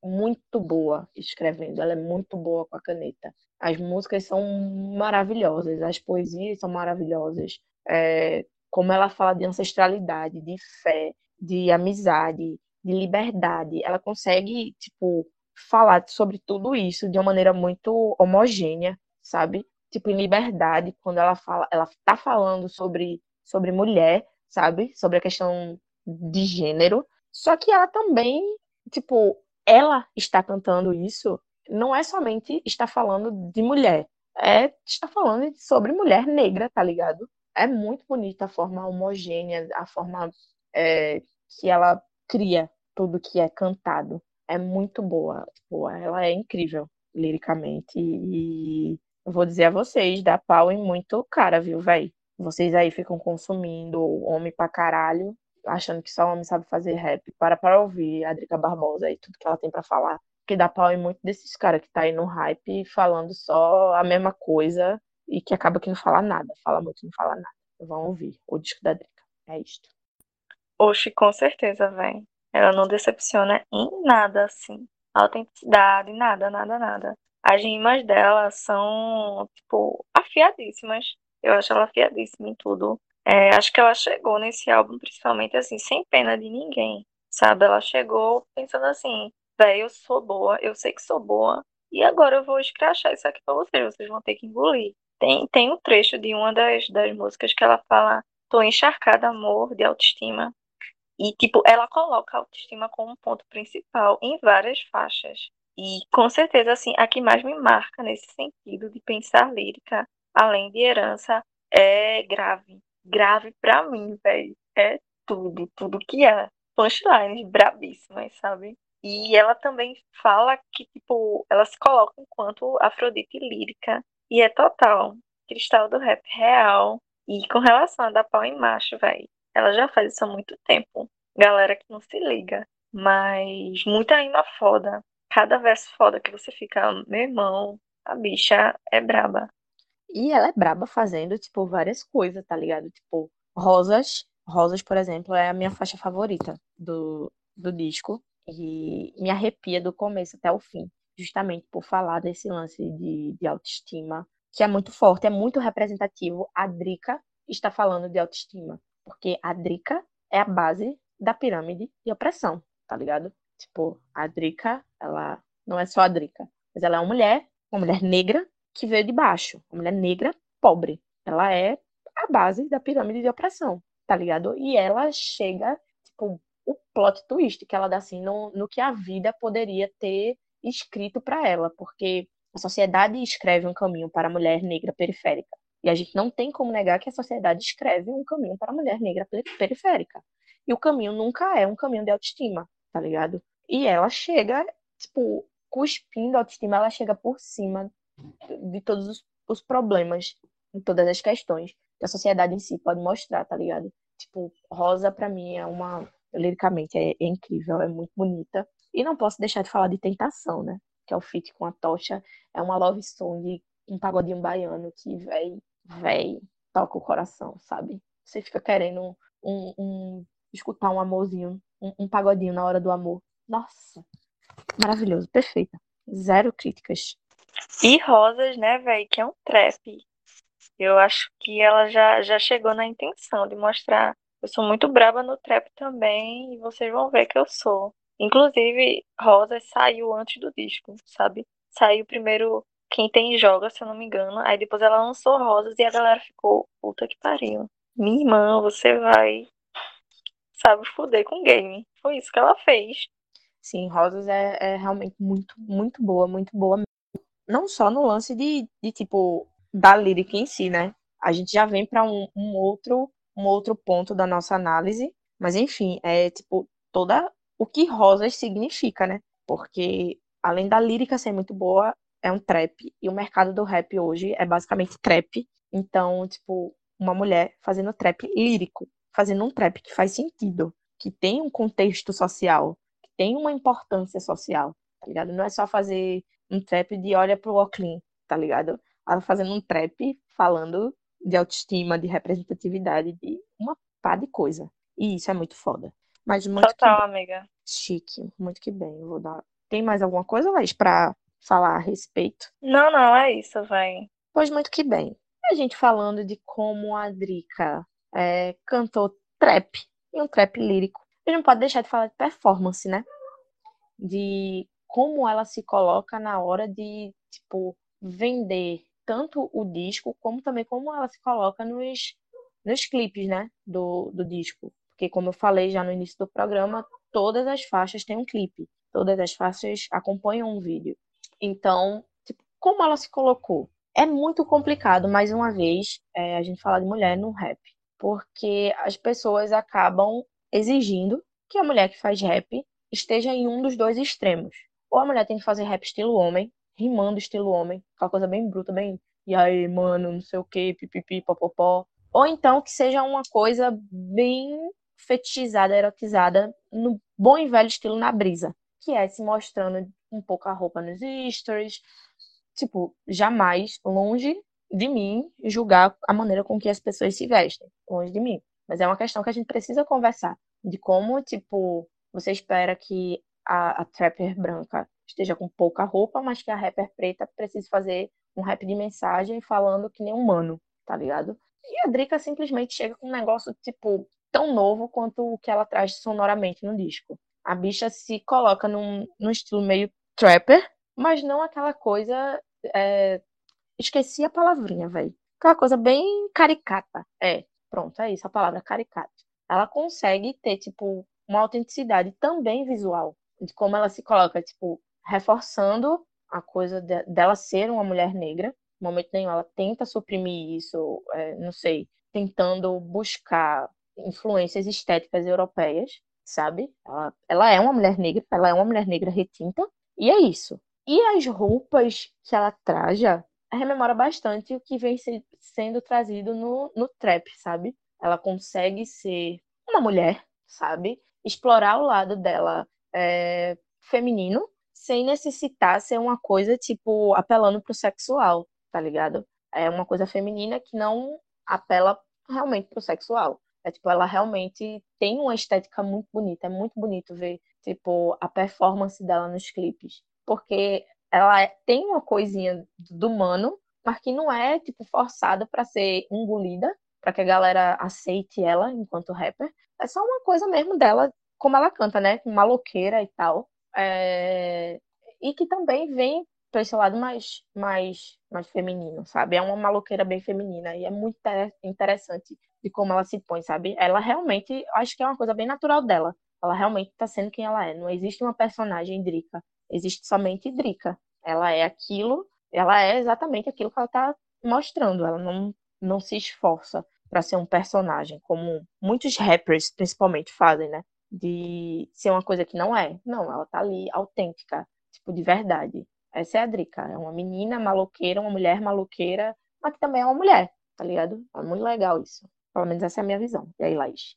muito boa escrevendo, ela é muito boa com a caneta. As músicas são maravilhosas, as poesias são maravilhosas. É, como ela fala de ancestralidade, de fé, de amizade, de liberdade, ela consegue, tipo, falar sobre tudo isso de uma maneira muito homogênea, sabe? tipo, em liberdade, quando ela fala, ela tá falando sobre, sobre mulher, sabe? Sobre a questão de gênero. Só que ela também, tipo, ela está cantando isso, não é somente está falando de mulher, é está falando sobre mulher negra, tá ligado? É muito bonita a forma homogênea, a forma é, que ela cria tudo que é cantado. É muito boa, tipo, ela é incrível liricamente e vou dizer a vocês, dá pau em muito cara, viu, véi? Vocês aí ficam consumindo homem pra caralho, achando que só homem sabe fazer rap. Para para ouvir a Drica Barbosa e tudo que ela tem para falar. Porque dá pau em muito desses caras que tá aí no hype falando só a mesma coisa e que acaba que não fala nada. Fala muito não fala nada. Vão ouvir o disco da Drica. É isto. Oxe, com certeza, véi. Ela não decepciona em nada, assim. Autenticidade, nada, nada, nada. As rimas dela são, tipo, afiadíssimas. Eu acho ela afiadíssima em tudo. É, acho que ela chegou nesse álbum, principalmente assim, sem pena de ninguém, sabe? Ela chegou pensando assim, véi, eu sou boa, eu sei que sou boa, e agora eu vou escrachar isso aqui pra vocês, vocês vão ter que engolir. Tem, tem um trecho de uma das, das músicas que ela fala, tô encharcada, amor, de autoestima. E, tipo, ela coloca a autoestima como ponto principal em várias faixas. E, com certeza, assim, a que mais me marca nesse sentido de pensar lírica, além de herança, é grave. Grave pra mim, velho. É tudo, tudo que é. Punchlines brabíssimas, sabe? E ela também fala que, tipo, ela se coloca enquanto Afrodite lírica. E é total. Cristal do rap real. E com relação a dar pau em macho, velho. Ela já faz isso há muito tempo. Galera que não se liga. Mas muita rima foda. Cada verso foda que você fica, meu irmão, a bicha é braba. E ela é braba fazendo, tipo, várias coisas, tá ligado? Tipo, Rosas. Rosas, por exemplo, é a minha faixa favorita do, do disco. E me arrepia do começo até o fim. Justamente por falar desse lance de, de autoestima, que é muito forte, é muito representativo. A Drica está falando de autoestima. Porque a Drica é a base da pirâmide de opressão, tá ligado? Tipo, a Drica, ela não é só a Drica, mas ela é uma mulher, uma mulher negra que veio de baixo, uma mulher negra pobre. Ela é a base da pirâmide de opressão, tá ligado? E ela chega, tipo, o plot twist que ela dá assim no, no que a vida poderia ter escrito para ela, porque a sociedade escreve um caminho para a mulher negra periférica. E a gente não tem como negar que a sociedade escreve um caminho para a mulher negra periférica. E o caminho nunca é um caminho de autoestima, tá ligado? E ela chega, tipo, cuspindo a autoestima, ela chega por cima de todos os, os problemas, de todas as questões que a sociedade em si pode mostrar, tá ligado? Tipo, Rosa para mim é uma liricamente é, é, incrível, é muito bonita. E não posso deixar de falar de Tentação, né? Que é o feat com a Tocha, é uma love song, um pagodinho baiano que, véi, véi, toca o coração, sabe? Você fica querendo um, um escutar um amorzinho, um, um pagodinho na hora do amor. Nossa, maravilhoso, perfeita. Zero críticas. E Rosas, né, velho, que é um trap. Eu acho que ela já, já chegou na intenção de mostrar. Eu sou muito braba no trap também, e vocês vão ver que eu sou. Inclusive, Rosas saiu antes do disco, sabe? Saiu primeiro Quem Tem Joga, se eu não me engano. Aí depois ela lançou Rosas e a galera ficou, puta que pariu. Minha irmã, você vai, sabe, fuder com game. Foi isso que ela fez. Sim, Rosas é, é realmente muito, muito boa, muito boa. Não só no lance de, de tipo, da lírica em si, né? A gente já vem para um, um, outro, um outro ponto da nossa análise, mas enfim, é tipo, toda o que Rosas significa, né? Porque além da lírica ser muito boa, é um trap, e o mercado do rap hoje é basicamente trap. Então, tipo, uma mulher fazendo trap lírico, fazendo um trap que faz sentido, que tem um contexto social, tem uma importância social, tá ligado? Não é só fazer um trap de olha pro Oclean, tá ligado? Ela fazendo um trap falando de autoestima, de representatividade, de uma pá de coisa. E isso é muito foda. Mas muito Total, amiga. chique, muito que bem. Eu vou dar. Tem mais alguma coisa, Laís, pra falar a respeito? Não, não, é isso, vai. Pois muito que bem. A gente falando de como a Drica é, cantou trap, e um trap lírico gente não pode deixar de falar de performance, né? De como ela se coloca na hora de, tipo, vender tanto o disco, como também como ela se coloca nos, nos clipes, né? Do, do disco. Porque, como eu falei já no início do programa, todas as faixas têm um clipe. Todas as faixas acompanham um vídeo. Então, tipo, como ela se colocou? É muito complicado, mais uma vez, é, a gente falar de mulher no rap. Porque as pessoas acabam exigindo que a mulher que faz rap esteja em um dos dois extremos. Ou a mulher tem que fazer rap estilo homem, rimando estilo homem, aquela coisa bem bruta, bem e aí, mano, não sei o que, pipipi, popopó. Ou então que seja uma coisa bem fetichizada, erotizada, no bom e velho estilo na brisa, que é se mostrando um pouco a roupa nos stories. Tipo, jamais, longe de mim, julgar a maneira com que as pessoas se vestem. Longe de mim. Mas é uma questão que a gente precisa conversar. De como, tipo, você espera que a, a trapper branca esteja com pouca roupa, mas que a rapper preta precise fazer um rap de mensagem falando que nem humano, tá ligado? E a Drica simplesmente chega com um negócio, tipo, tão novo quanto o que ela traz sonoramente no disco. A bicha se coloca num, num estilo meio trapper, mas não aquela coisa. é, Esqueci a palavrinha, velho. Aquela coisa bem caricata. É, pronto, é isso, a palavra caricata. Ela consegue ter, tipo, uma autenticidade também visual, de como ela se coloca, tipo, reforçando a coisa de- dela ser uma mulher negra. No momento nenhum ela tenta suprimir isso, é, não sei, tentando buscar influências estéticas europeias, sabe? Ela, ela é uma mulher negra, ela é uma mulher negra retinta, e é isso. E as roupas que ela traja rememora bastante o que vem se- sendo trazido no, no trap, sabe? Ela consegue ser uma mulher, sabe? Explorar o lado dela é, feminino, sem necessitar ser uma coisa, tipo, apelando pro sexual, tá ligado? É uma coisa feminina que não apela realmente pro sexual. É tipo, ela realmente tem uma estética muito bonita. É muito bonito ver, tipo, a performance dela nos clipes. Porque ela é- tem uma coisinha do humano, mas que não é, tipo, forçada pra ser engolida, pra que a galera aceite ela enquanto rapper. É só uma coisa mesmo dela, como ela canta, né? Maloqueira e tal. É, E que também vem para esse lado mais, mais, mais feminino, sabe? É uma maloqueira bem feminina e é muito inter- interessante de como ela se põe, sabe? Ela realmente, acho que é uma coisa bem natural dela. Ela realmente tá sendo quem ela é. Não existe uma personagem Drica, existe somente Drica. Ela é aquilo, ela é exatamente aquilo que ela tá mostrando. Ela não, não se esforça para ser um personagem, como muitos rappers principalmente fazem, né? De ser uma coisa que não é. Não, ela tá ali autêntica, tipo, de verdade. Essa é a Drica. É uma menina maloqueira, uma mulher maloqueira, mas que também é uma mulher, tá ligado? É muito legal isso. Pelo menos essa é a minha visão. E aí, Laís?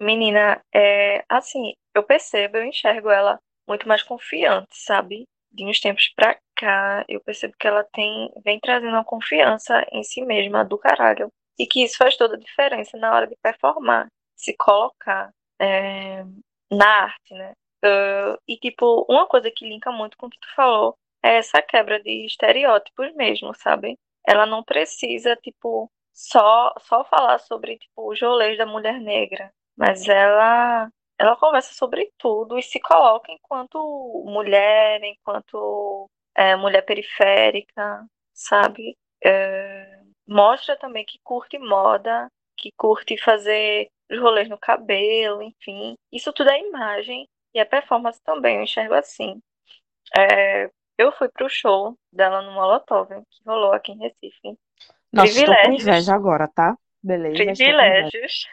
Menina, é assim, eu percebo, eu enxergo ela muito mais confiante, sabe? De uns tempos pra cá, eu percebo que ela tem, vem trazendo uma confiança em si mesma do caralho. E que isso faz toda a diferença na hora de performar, se colocar é, na arte, né? Ah, e, tipo, uma coisa que linka muito com o que tu falou é essa quebra de estereótipos mesmo, sabe? Ela não precisa, tipo, só, só falar sobre, tipo, os rolês da mulher negra, mas ela, ela conversa sobre tudo e se coloca enquanto mulher, enquanto é, mulher periférica, sabe? É, mostra também que curte moda, que curte fazer os rolês no cabelo, enfim. Isso tudo é imagem e a performance também, eu enxergo assim. É, eu fui pro show dela no Molotov, que rolou aqui em Recife. Nossa, estou com Privilégios. inveja agora, tá? Beleza. Privilégios.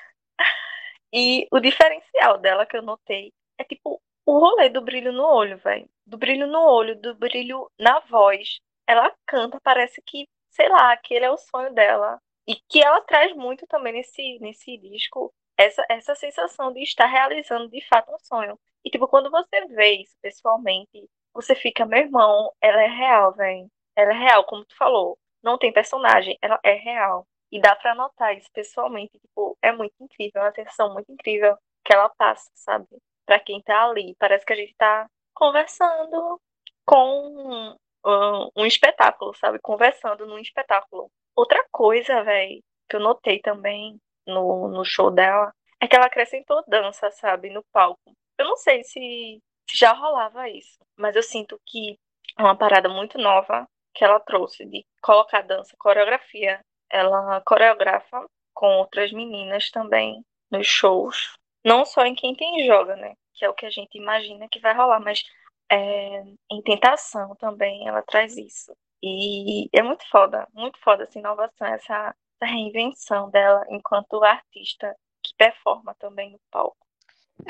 E o diferencial dela que eu notei é tipo o rolê do brilho no olho, velho. Do brilho no olho, do brilho na voz. Ela canta, parece que, sei lá, aquele é o sonho dela. E que ela traz muito também nesse, nesse disco, essa, essa sensação de estar realizando de fato um sonho. E tipo, quando você vê isso pessoalmente, você fica, meu irmão, ela é real, velho. Ela é real, como tu falou. Não tem personagem, ela é real. E dá pra notar isso pessoalmente, tipo, é muito incrível, é uma sensação muito incrível que ela passa, sabe? Pra quem tá ali. Parece que a gente tá conversando com um, um espetáculo, sabe? Conversando num espetáculo. Outra coisa, velho, que eu notei também no, no show dela, é que ela acrescentou dança, sabe? No palco. Eu não sei se, se já rolava isso, mas eu sinto que é uma parada muito nova que ela trouxe de colocar dança, coreografia. Ela coreografa com outras meninas também nos shows. Não só em quem tem joga, né? Que é o que a gente imagina que vai rolar, mas é, em tentação também ela traz isso. E é muito foda, muito foda essa inovação, essa, essa reinvenção dela enquanto artista que performa também no palco.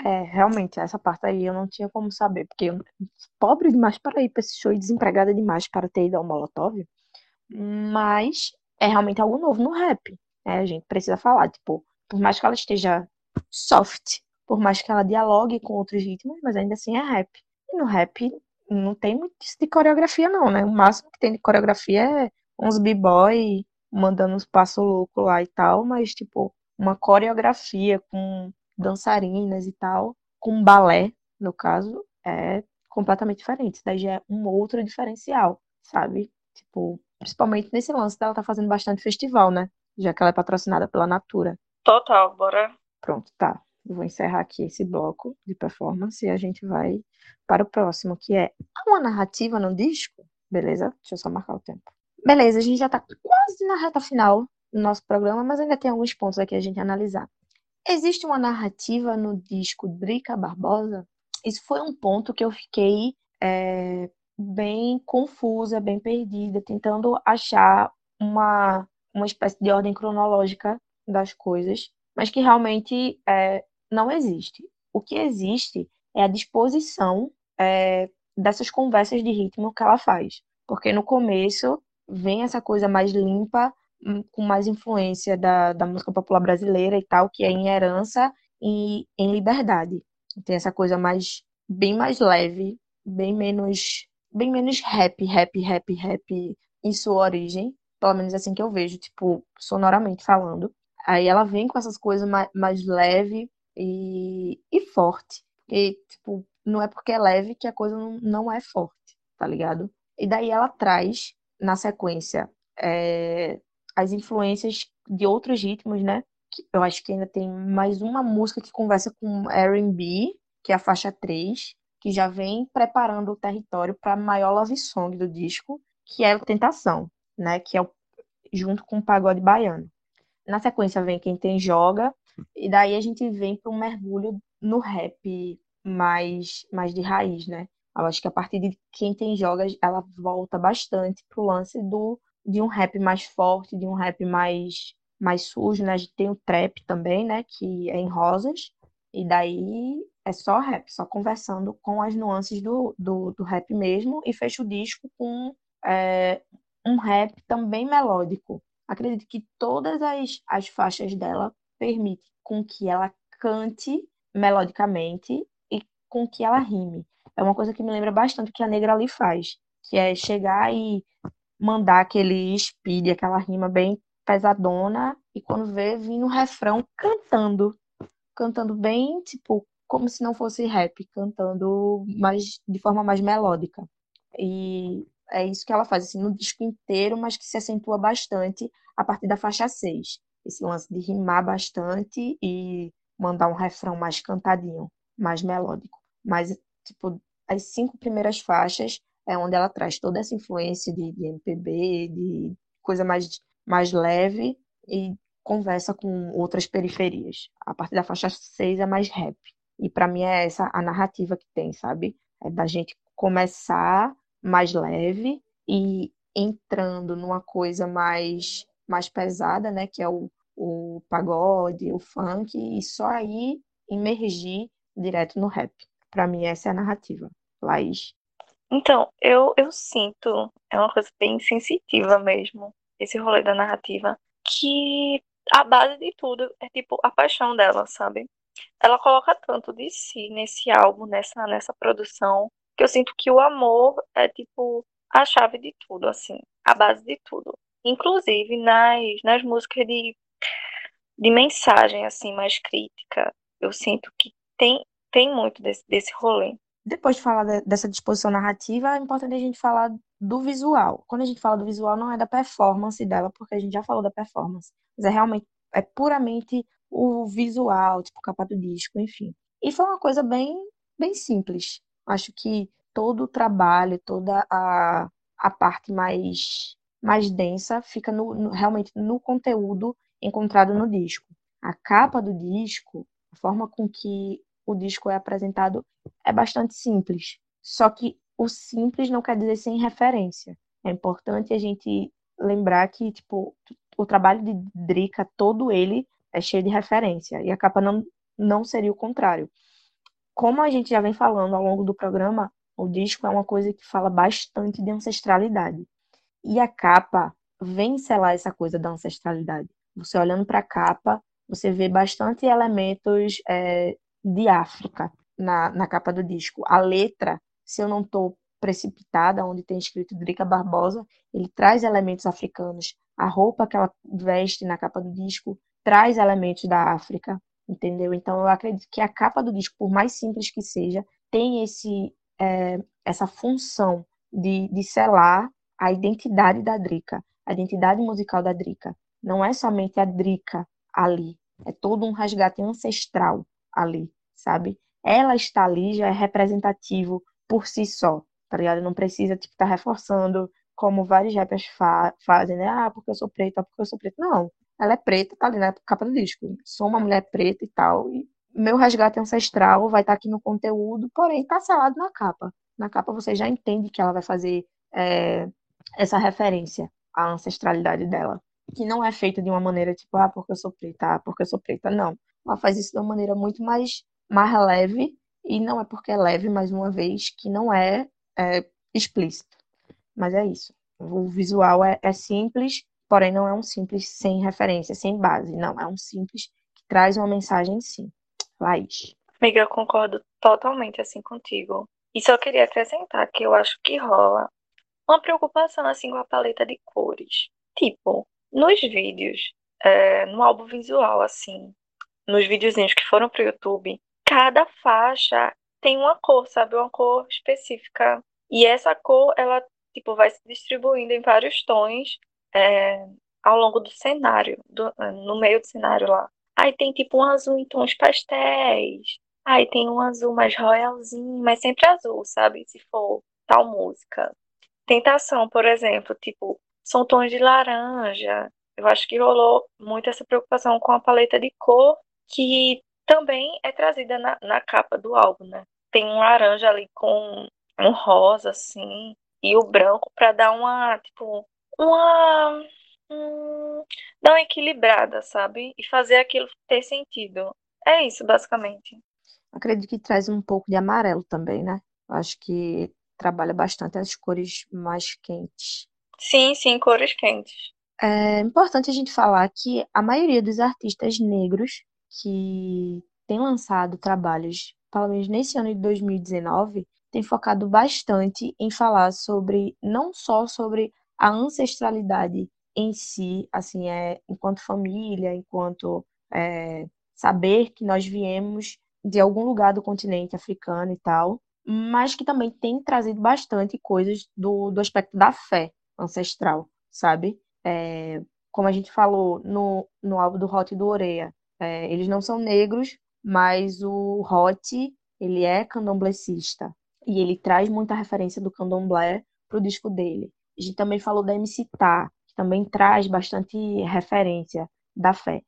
É, realmente, essa parte aí eu não tinha como saber, porque eu pobre demais para ir para esse show e desempregada demais para ter ido ao Molotov. Mas é realmente algo novo no rap. né? A gente precisa falar, tipo, por mais que ela esteja soft, por mais que ela dialogue com outros ritmos, mas ainda assim é rap. E no rap não tem muito isso de coreografia, não, né? O máximo que tem de coreografia é uns b-boy mandando uns passos loucos lá e tal, mas, tipo, uma coreografia com dançarinas e tal, com balé, no caso, é completamente diferente. Isso daí já é um outro diferencial, sabe? Tipo, principalmente nesse lance dela tá fazendo bastante festival, né? Já que ela é patrocinada pela Natura. Total, bora. Pronto, tá. vou encerrar aqui esse bloco de performance e a gente vai para o próximo, que é há uma narrativa no disco? Beleza? Deixa eu só marcar o tempo. Beleza, a gente já tá quase na reta final do nosso programa, mas ainda tem alguns pontos aqui a gente analisar. Existe uma narrativa no disco Drica Barbosa? Isso foi um ponto que eu fiquei é, bem confusa, bem perdida, tentando achar uma, uma espécie de ordem cronológica das coisas, mas que realmente é, não existe. O que existe é a disposição é, dessas conversas de ritmo que ela faz. Porque no começo vem essa coisa mais limpa, hum, com mais influência da, da música popular brasileira e tal, que é em herança e em liberdade. Tem essa coisa mais bem mais leve, bem menos bem menos rap, rap, rap, rap em sua origem, pelo menos assim que eu vejo, tipo, sonoramente falando. Aí ela vem com essas coisas mais, mais leve e, e forte. E, tipo, não é porque é leve que a coisa não, não é forte, tá ligado? E daí ela traz, na sequência, é, as influências de outros ritmos, né? Eu acho que ainda tem mais uma música que conversa com R&B, que é a faixa 3, que já vem preparando o território para a maior love song do disco, que é Tentação, né? Que é o, junto com o pagode baiano. Na sequência vem Quem Tem Joga, e daí a gente vem para um mergulho no rap mais, mais de raiz, né? Eu acho que a partir de Quem Tem Joga, ela volta bastante pro lance do, de um rap mais forte, de um rap mais, mais sujo, né? A gente tem o trap também, né? Que é em rosas, e daí é só rap, só conversando com as nuances do, do, do rap mesmo, e fecha o disco com é, um rap também melódico. Acredito que todas as, as faixas dela permitem com que ela cante melodicamente e com que ela rime. É uma coisa que me lembra bastante o que a Negra ali faz, que é chegar e mandar aquele speed, aquela rima bem pesadona, e quando vê, vir no refrão cantando. Cantando bem, tipo, como se não fosse rap, cantando mais, de forma mais melódica. E é isso que ela faz, assim, no disco inteiro, mas que se acentua bastante a partir da faixa 6. Esse lance de rimar bastante e mandar um refrão mais cantadinho, mais melódico. Mas, tipo, as cinco primeiras faixas é onde ela traz toda essa influência de, de MPB, de coisa mais, mais leve e conversa com outras periferias. A partir da faixa 6 é mais rap. E para mim é essa a narrativa que tem, sabe? É da gente começar mais leve e entrando numa coisa mais, mais pesada, né? Que é o, o pagode, o funk, e só aí emergir direto no rap. Para mim, essa é a narrativa. Laís. Então, eu, eu sinto, é uma coisa bem sensitiva mesmo, esse rolê da narrativa, que a base de tudo é tipo a paixão dela, sabe? Ela coloca tanto de si nesse álbum, nessa, nessa produção, que eu sinto que o amor é tipo a chave de tudo, assim, a base de tudo. Inclusive nas, nas músicas de, de mensagem, assim, mais crítica, eu sinto que tem, tem muito desse, desse rolê. Depois de falar de, dessa disposição narrativa, é importante a gente falar do visual. Quando a gente fala do visual, não é da performance dela, porque a gente já falou da performance, mas é realmente, é puramente o visual, tipo capa do disco, enfim. E foi uma coisa bem, bem simples. Acho que todo o trabalho, toda a, a parte mais, mais densa fica no, no, realmente no conteúdo encontrado no disco. A capa do disco, a forma com que o disco é apresentado é bastante simples. Só que o simples não quer dizer sem referência. É importante a gente lembrar que, tipo, o trabalho de Drica, todo ele é cheio de referência. E a capa não, não seria o contrário como a gente já vem falando ao longo do programa, o disco é uma coisa que fala bastante de ancestralidade. E a capa vem selar essa coisa da ancestralidade. Você olhando para a capa, você vê bastante elementos é, de África na, na capa do disco. A letra, se eu não estou precipitada, onde tem escrito Drica Barbosa, ele traz elementos africanos. A roupa que ela veste na capa do disco traz elementos da África entendeu? Então eu acredito que a capa do disco, por mais simples que seja, tem esse é, essa função de, de selar a identidade da Drica, a identidade musical da Drica. Não é somente a Drica ali, é todo um resgate ancestral ali, sabe? Ela está ali já é representativo por si só, tá ligado? Não precisa, tipo, estar tá reforçando como vários rappers fa fazem, né? Ah, porque eu sou preta, porque eu sou preta. Não, ela é preta, tá ali na capa do disco. Sou uma mulher preta e tal, e meu resgate ancestral vai estar tá aqui no conteúdo, porém tá selado na capa. Na capa você já entende que ela vai fazer é, essa referência à ancestralidade dela, que não é feita de uma maneira tipo, ah, porque eu sou preta, ah, porque eu sou preta, não. Ela faz isso de uma maneira muito mais, mais leve, e não é porque é leve, mais uma vez, que não é, é explícito. Mas é isso. O visual é, é simples, porém não é um simples sem referência, sem base. Não, é um simples que traz uma mensagem sim. Laís. Amiga, eu concordo totalmente assim contigo. E só queria acrescentar que eu acho que rola uma preocupação assim com a paleta de cores. Tipo, nos vídeos, é, no álbum visual, assim, nos videozinhos que foram pro YouTube, cada faixa tem uma cor, sabe? Uma cor específica. E essa cor, ela, tipo, vai se distribuindo em vários tons é, ao longo do cenário, do, no meio do cenário lá. Aí tem, tipo, um azul em tons pastéis. Aí tem um azul mais royalzinho, mas sempre azul, sabe? Se for tal música. Tentação, por exemplo, tipo, são tons de laranja. Eu acho que rolou muito essa preocupação com a paleta de cor, que também é trazida na, na capa do álbum, né? Tem um laranja ali com um rosa, assim, e o branco para dar uma, tipo, uma. Hum, dar uma equilibrada, sabe? E fazer aquilo ter sentido. É isso, basicamente. Acredito que traz um pouco de amarelo também, né? Acho que trabalha bastante as cores mais quentes. Sim, sim, cores quentes. É importante a gente falar que a maioria dos artistas negros que tem lançado trabalhos, pelo menos nesse ano de 2019, tem focado bastante em falar sobre não só sobre a ancestralidade em si, assim, é enquanto família, enquanto é, saber que nós viemos de algum lugar do continente africano e tal, mas que também tem trazido bastante coisas do, do aspecto da fé ancestral, sabe? É, como a gente falou no, no álbum do Hot e do Oreia, é, eles não são negros, mas o Hot, ele é candomblecista, e ele traz muita referência do candomblé pro disco dele. A gente também falou da MC Tá, que também traz bastante referência da fé,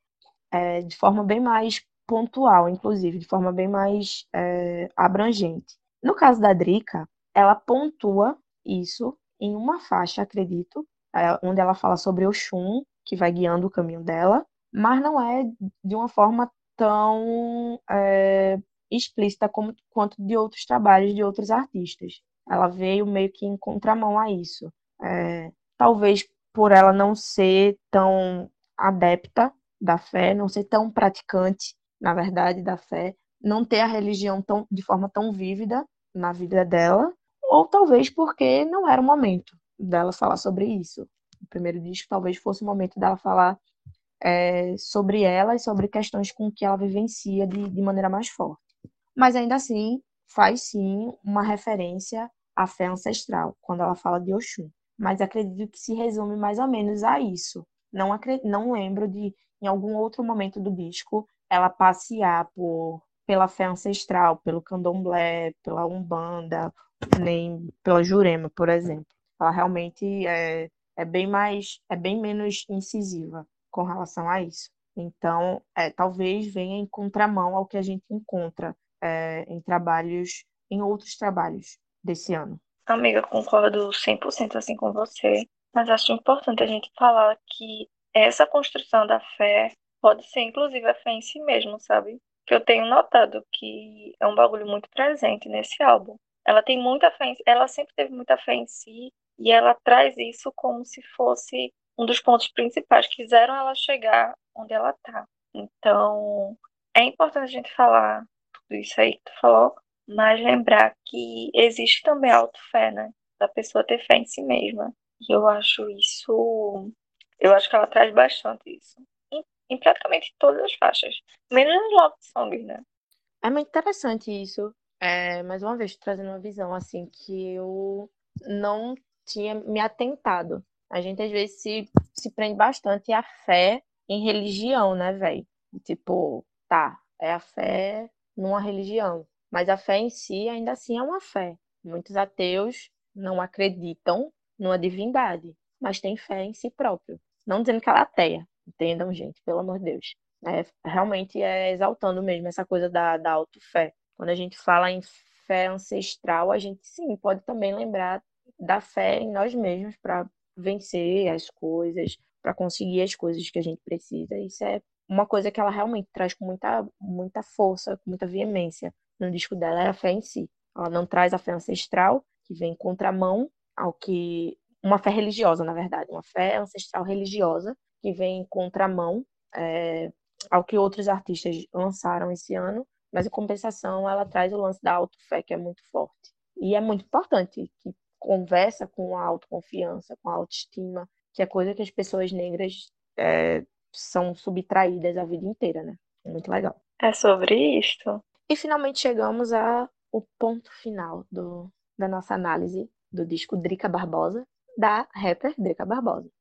é, de forma bem mais pontual, inclusive, de forma bem mais é, abrangente. No caso da Drica, ela pontua isso em uma faixa, acredito, é, onde ela fala sobre o Oxum, que vai guiando o caminho dela, mas não é de uma forma tão é, explícita como, quanto de outros trabalhos de outros artistas. Ela veio meio que em contramão a isso. É, talvez por ela não ser tão adepta da fé, não ser tão praticante, na verdade, da fé, não ter a religião tão, de forma tão vívida na vida dela, ou talvez porque não era o momento dela falar sobre isso. O primeiro disco talvez fosse o momento dela falar é, sobre ela e sobre questões com que ela vivencia de, de maneira mais forte. Mas ainda assim, faz sim uma referência à fé ancestral, quando ela fala de Oxum. Mas acredito que se resume mais ou menos a isso. Não, acredito, não lembro de, em algum outro momento do disco, ela passear por pela fé ancestral, pelo candomblé, pela umbanda, nem pela jurema, por exemplo. Ela realmente é, é bem mais, é bem menos incisiva com relação a isso. Então, é, talvez venha em contramão ao que a gente encontra é, em trabalhos, em outros trabalhos desse ano. Amiga, concordo 100% assim com você, mas acho importante a gente falar que essa construção da fé pode ser inclusive a fé em si mesmo, sabe? que eu tenho notado que é um bagulho muito presente nesse álbum. Ela tem muita fé, em, ela sempre teve muita fé em si e ela traz isso como se fosse um dos pontos principais que fizeram ela chegar onde ela tá. Então, é importante a gente falar tudo isso aí que tu falou, mas lembrar que existe também a autofé, né? Da pessoa ter fé em si mesma. E eu acho isso. Eu acho que ela traz bastante isso em praticamente todas as faixas, menos as love songs, né? É muito interessante isso. É, mais uma vez, trazendo uma visão assim que eu não tinha me atentado. A gente às vezes se, se prende bastante à fé em religião, né, velho? Tipo, tá, é a fé numa religião, mas a fé em si ainda assim é uma fé. Muitos ateus não acreditam numa divindade, mas têm fé em si próprio. Não dizendo que ela é ateia, entendam, gente, pelo amor de Deus. É, realmente é exaltando mesmo essa coisa da, da auto-fé. Quando a gente fala em fé ancestral, a gente sim pode também lembrar da fé em nós mesmos para vencer as coisas, para conseguir as coisas que a gente precisa. Isso é uma coisa que ela realmente traz com muita, muita força, com muita veemência no disco dela, é a fé em si. Ela não traz a fé ancestral, que vem contramão ao que. Uma fé religiosa, na verdade, uma fé ancestral religiosa, que vem em contramão é, ao que outros artistas lançaram esse ano, mas em compensação ela traz o lance da autofé, que é muito forte. E é muito importante que conversa com a autoconfiança, com a autoestima, que é coisa que as pessoas negras é, são subtraídas a vida inteira, né? É muito legal. É sobre isto. E finalmente chegamos ao ponto final do, da nossa análise do disco Drica Barbosa, da rapper Drica Barbosa,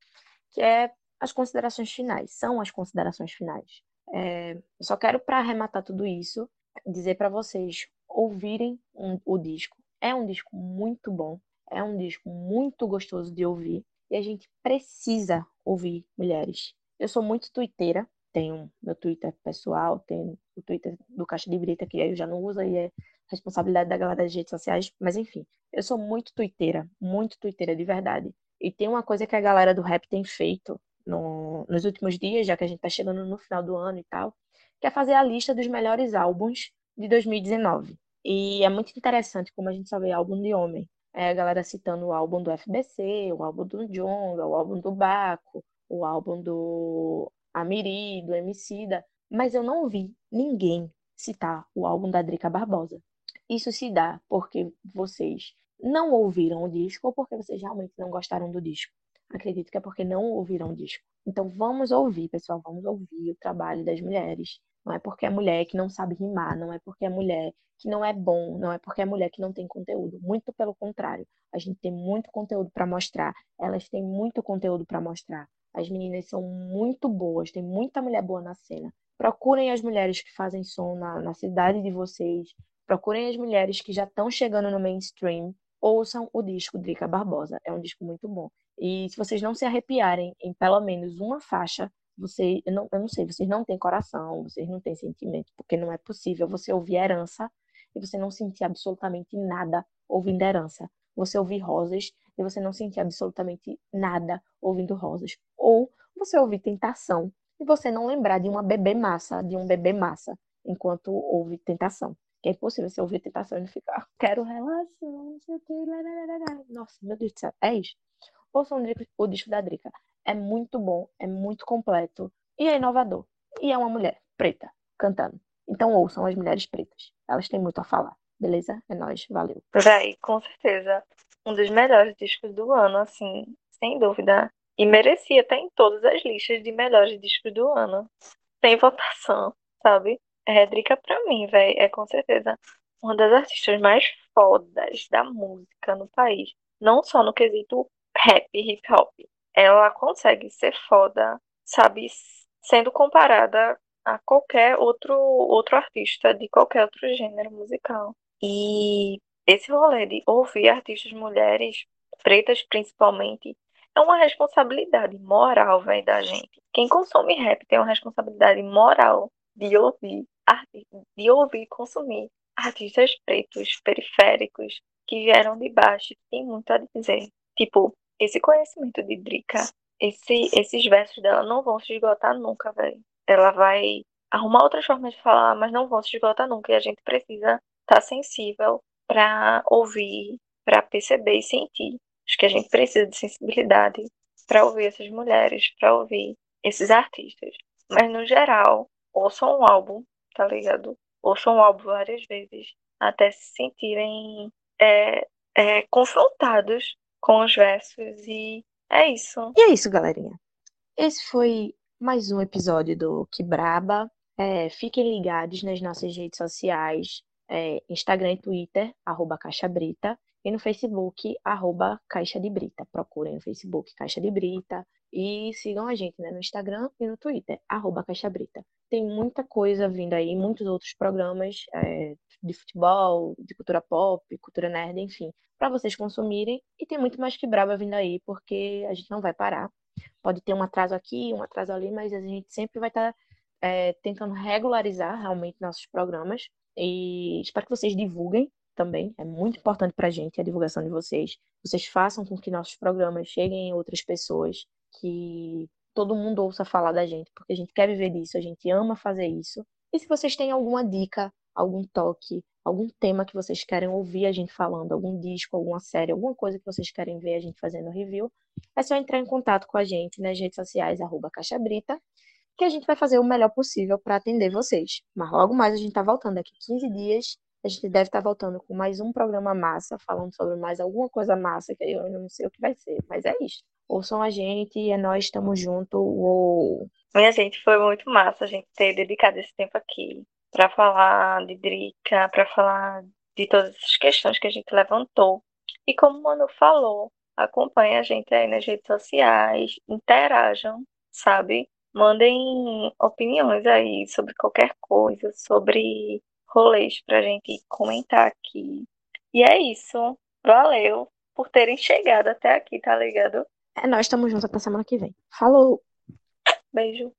que é as considerações finais, são as considerações finais. É, eu só quero, para arrematar tudo isso, dizer para vocês ouvirem um, o disco. É um disco muito bom, é um disco muito gostoso de ouvir e a gente precisa ouvir mulheres. Eu sou muito twitteira, tenho meu Twitter pessoal, tenho o Twitter do Caixa de Brita, que eu já não uso e é responsabilidade da galera das redes sociais, mas enfim, eu sou muito twitteira, muito twitteira de verdade. E tem uma coisa que a galera do rap tem feito no, nos últimos dias, já que a gente tá chegando no final do ano e tal, que é fazer a lista dos melhores álbuns de 2019. E é muito interessante como a gente só vê álbum de homem. É a galera citando o álbum do FBC, o álbum do Jonga, o álbum do Baco, o álbum do Amiri, do Emicida, mas eu não vi ninguém citar o álbum da Drica Barbosa. Isso se dá porque vocês não ouviram o disco ou porque vocês realmente não gostaram do disco. Acredito que é porque não ouviram o disco. Então vamos ouvir, pessoal, vamos ouvir o trabalho das mulheres. Não é porque é mulher que não sabe rimar, não é porque é mulher que não é bom, não é porque é mulher que não tem conteúdo. Muito pelo contrário. A gente tem muito conteúdo para mostrar. Elas têm muito conteúdo para mostrar. As meninas são muito boas, tem muita mulher boa na cena. Procurem as mulheres que fazem som na, na cidade de vocês. Procurem as mulheres que já estão chegando no mainstream. Ouçam o disco Drica Barbosa. É um disco muito bom. E se vocês não se arrepiarem em pelo menos uma faixa, você, eu não, eu não sei, vocês não têm coração, vocês não têm sentimento, porque não é possível você ouvir herança e você não sentir absolutamente nada ouvindo herança. Você ouvir rosas e você não sentir absolutamente nada ouvindo rosas. Ou você ouvir tentação e você não lembrar de uma bebê massa, de um bebê massa, enquanto ouve tentação. Que é impossível você ouvir tentação e não ficar, quero relação, Nossa, meu Deus do céu. É isso. Ouçam o disco da Drica. É muito bom, é muito completo e é inovador. E é uma mulher preta cantando. Então ouçam as mulheres pretas. Elas têm muito a falar. Beleza? É nóis. Valeu. Véi, com certeza. Um dos melhores discos do ano, assim, sem dúvida. E merecia estar em todas as listas de melhores discos do ano. Sem votação, sabe? É, Drica pra mim, véi, é com certeza uma das artistas mais fodas da música no país. Não só no quesito rap, hip hop. Ela consegue ser foda, sabe, sendo comparada a qualquer outro, outro artista de qualquer outro gênero musical. E esse rolê de ouvir artistas mulheres, pretas principalmente, é uma responsabilidade moral, velho, da gente. Quem consome rap tem uma responsabilidade moral de ouvir, de ouvir e consumir artistas pretos, periféricos, que vieram de baixo, tem muito a dizer. Tipo, esse conhecimento de Drica, esse, esses versos dela não vão se esgotar nunca, velho. Ela vai arrumar outras formas de falar, mas não vão se esgotar nunca. E a gente precisa estar tá sensível para ouvir, para perceber e sentir. Acho que a gente precisa de sensibilidade para ouvir essas mulheres, para ouvir esses artistas. Mas no geral, ouçam um álbum, tá ligado? Ouçam um álbum várias vezes, até se sentirem é, é, confrontados com os versos e é isso. E é isso, galerinha. Esse foi mais um episódio do Que Braba. É, fiquem ligados nas nossas redes sociais, é, Instagram e Twitter, arroba Caixa Brita, e no Facebook, arroba Caixa de Brita. Procurem no Facebook Caixa de Brita e sigam a gente né, no Instagram e no Twitter, arroba Caixa Brita. Tem muita coisa vindo aí, muitos outros programas é, de futebol, de cultura pop, cultura nerd, enfim, para vocês consumirem. E tem muito mais que braba vindo aí, porque a gente não vai parar. Pode ter um atraso aqui, um atraso ali, mas a gente sempre vai estar tá, é, tentando regularizar realmente nossos programas. E espero que vocês divulguem também. É muito importante para a gente a divulgação de vocês. Vocês façam com que nossos programas cheguem em outras pessoas, que todo mundo ouça falar da gente, porque a gente quer viver disso, a gente ama fazer isso. E se vocês têm alguma dica, algum toque, algum tema que vocês querem ouvir a gente falando, algum disco, alguma série, alguma coisa que vocês querem ver a gente fazendo review, é só entrar em contato com a gente nas redes sociais, arroba Caixa Brita, que a gente vai fazer o melhor possível para atender vocês. Mas logo mais a gente tá voltando daqui 15 dias. A gente deve estar tá voltando com mais um programa massa, falando sobre mais alguma coisa massa, que eu não sei o que vai ser, mas é isso. Ouçam a gente, é nós, estamos junto. Uou. Minha gente, foi muito massa a gente ter dedicado esse tempo aqui para falar de Drica, para falar de todas essas questões que a gente levantou. E como o Manu falou, acompanhe a gente aí nas redes sociais, interajam, sabe? Mandem opiniões aí sobre qualquer coisa, sobre rolês pra gente comentar aqui. E é isso. Valeu por terem chegado até aqui, tá ligado? É, nós estamos juntos até semana que vem. Falou! Beijo.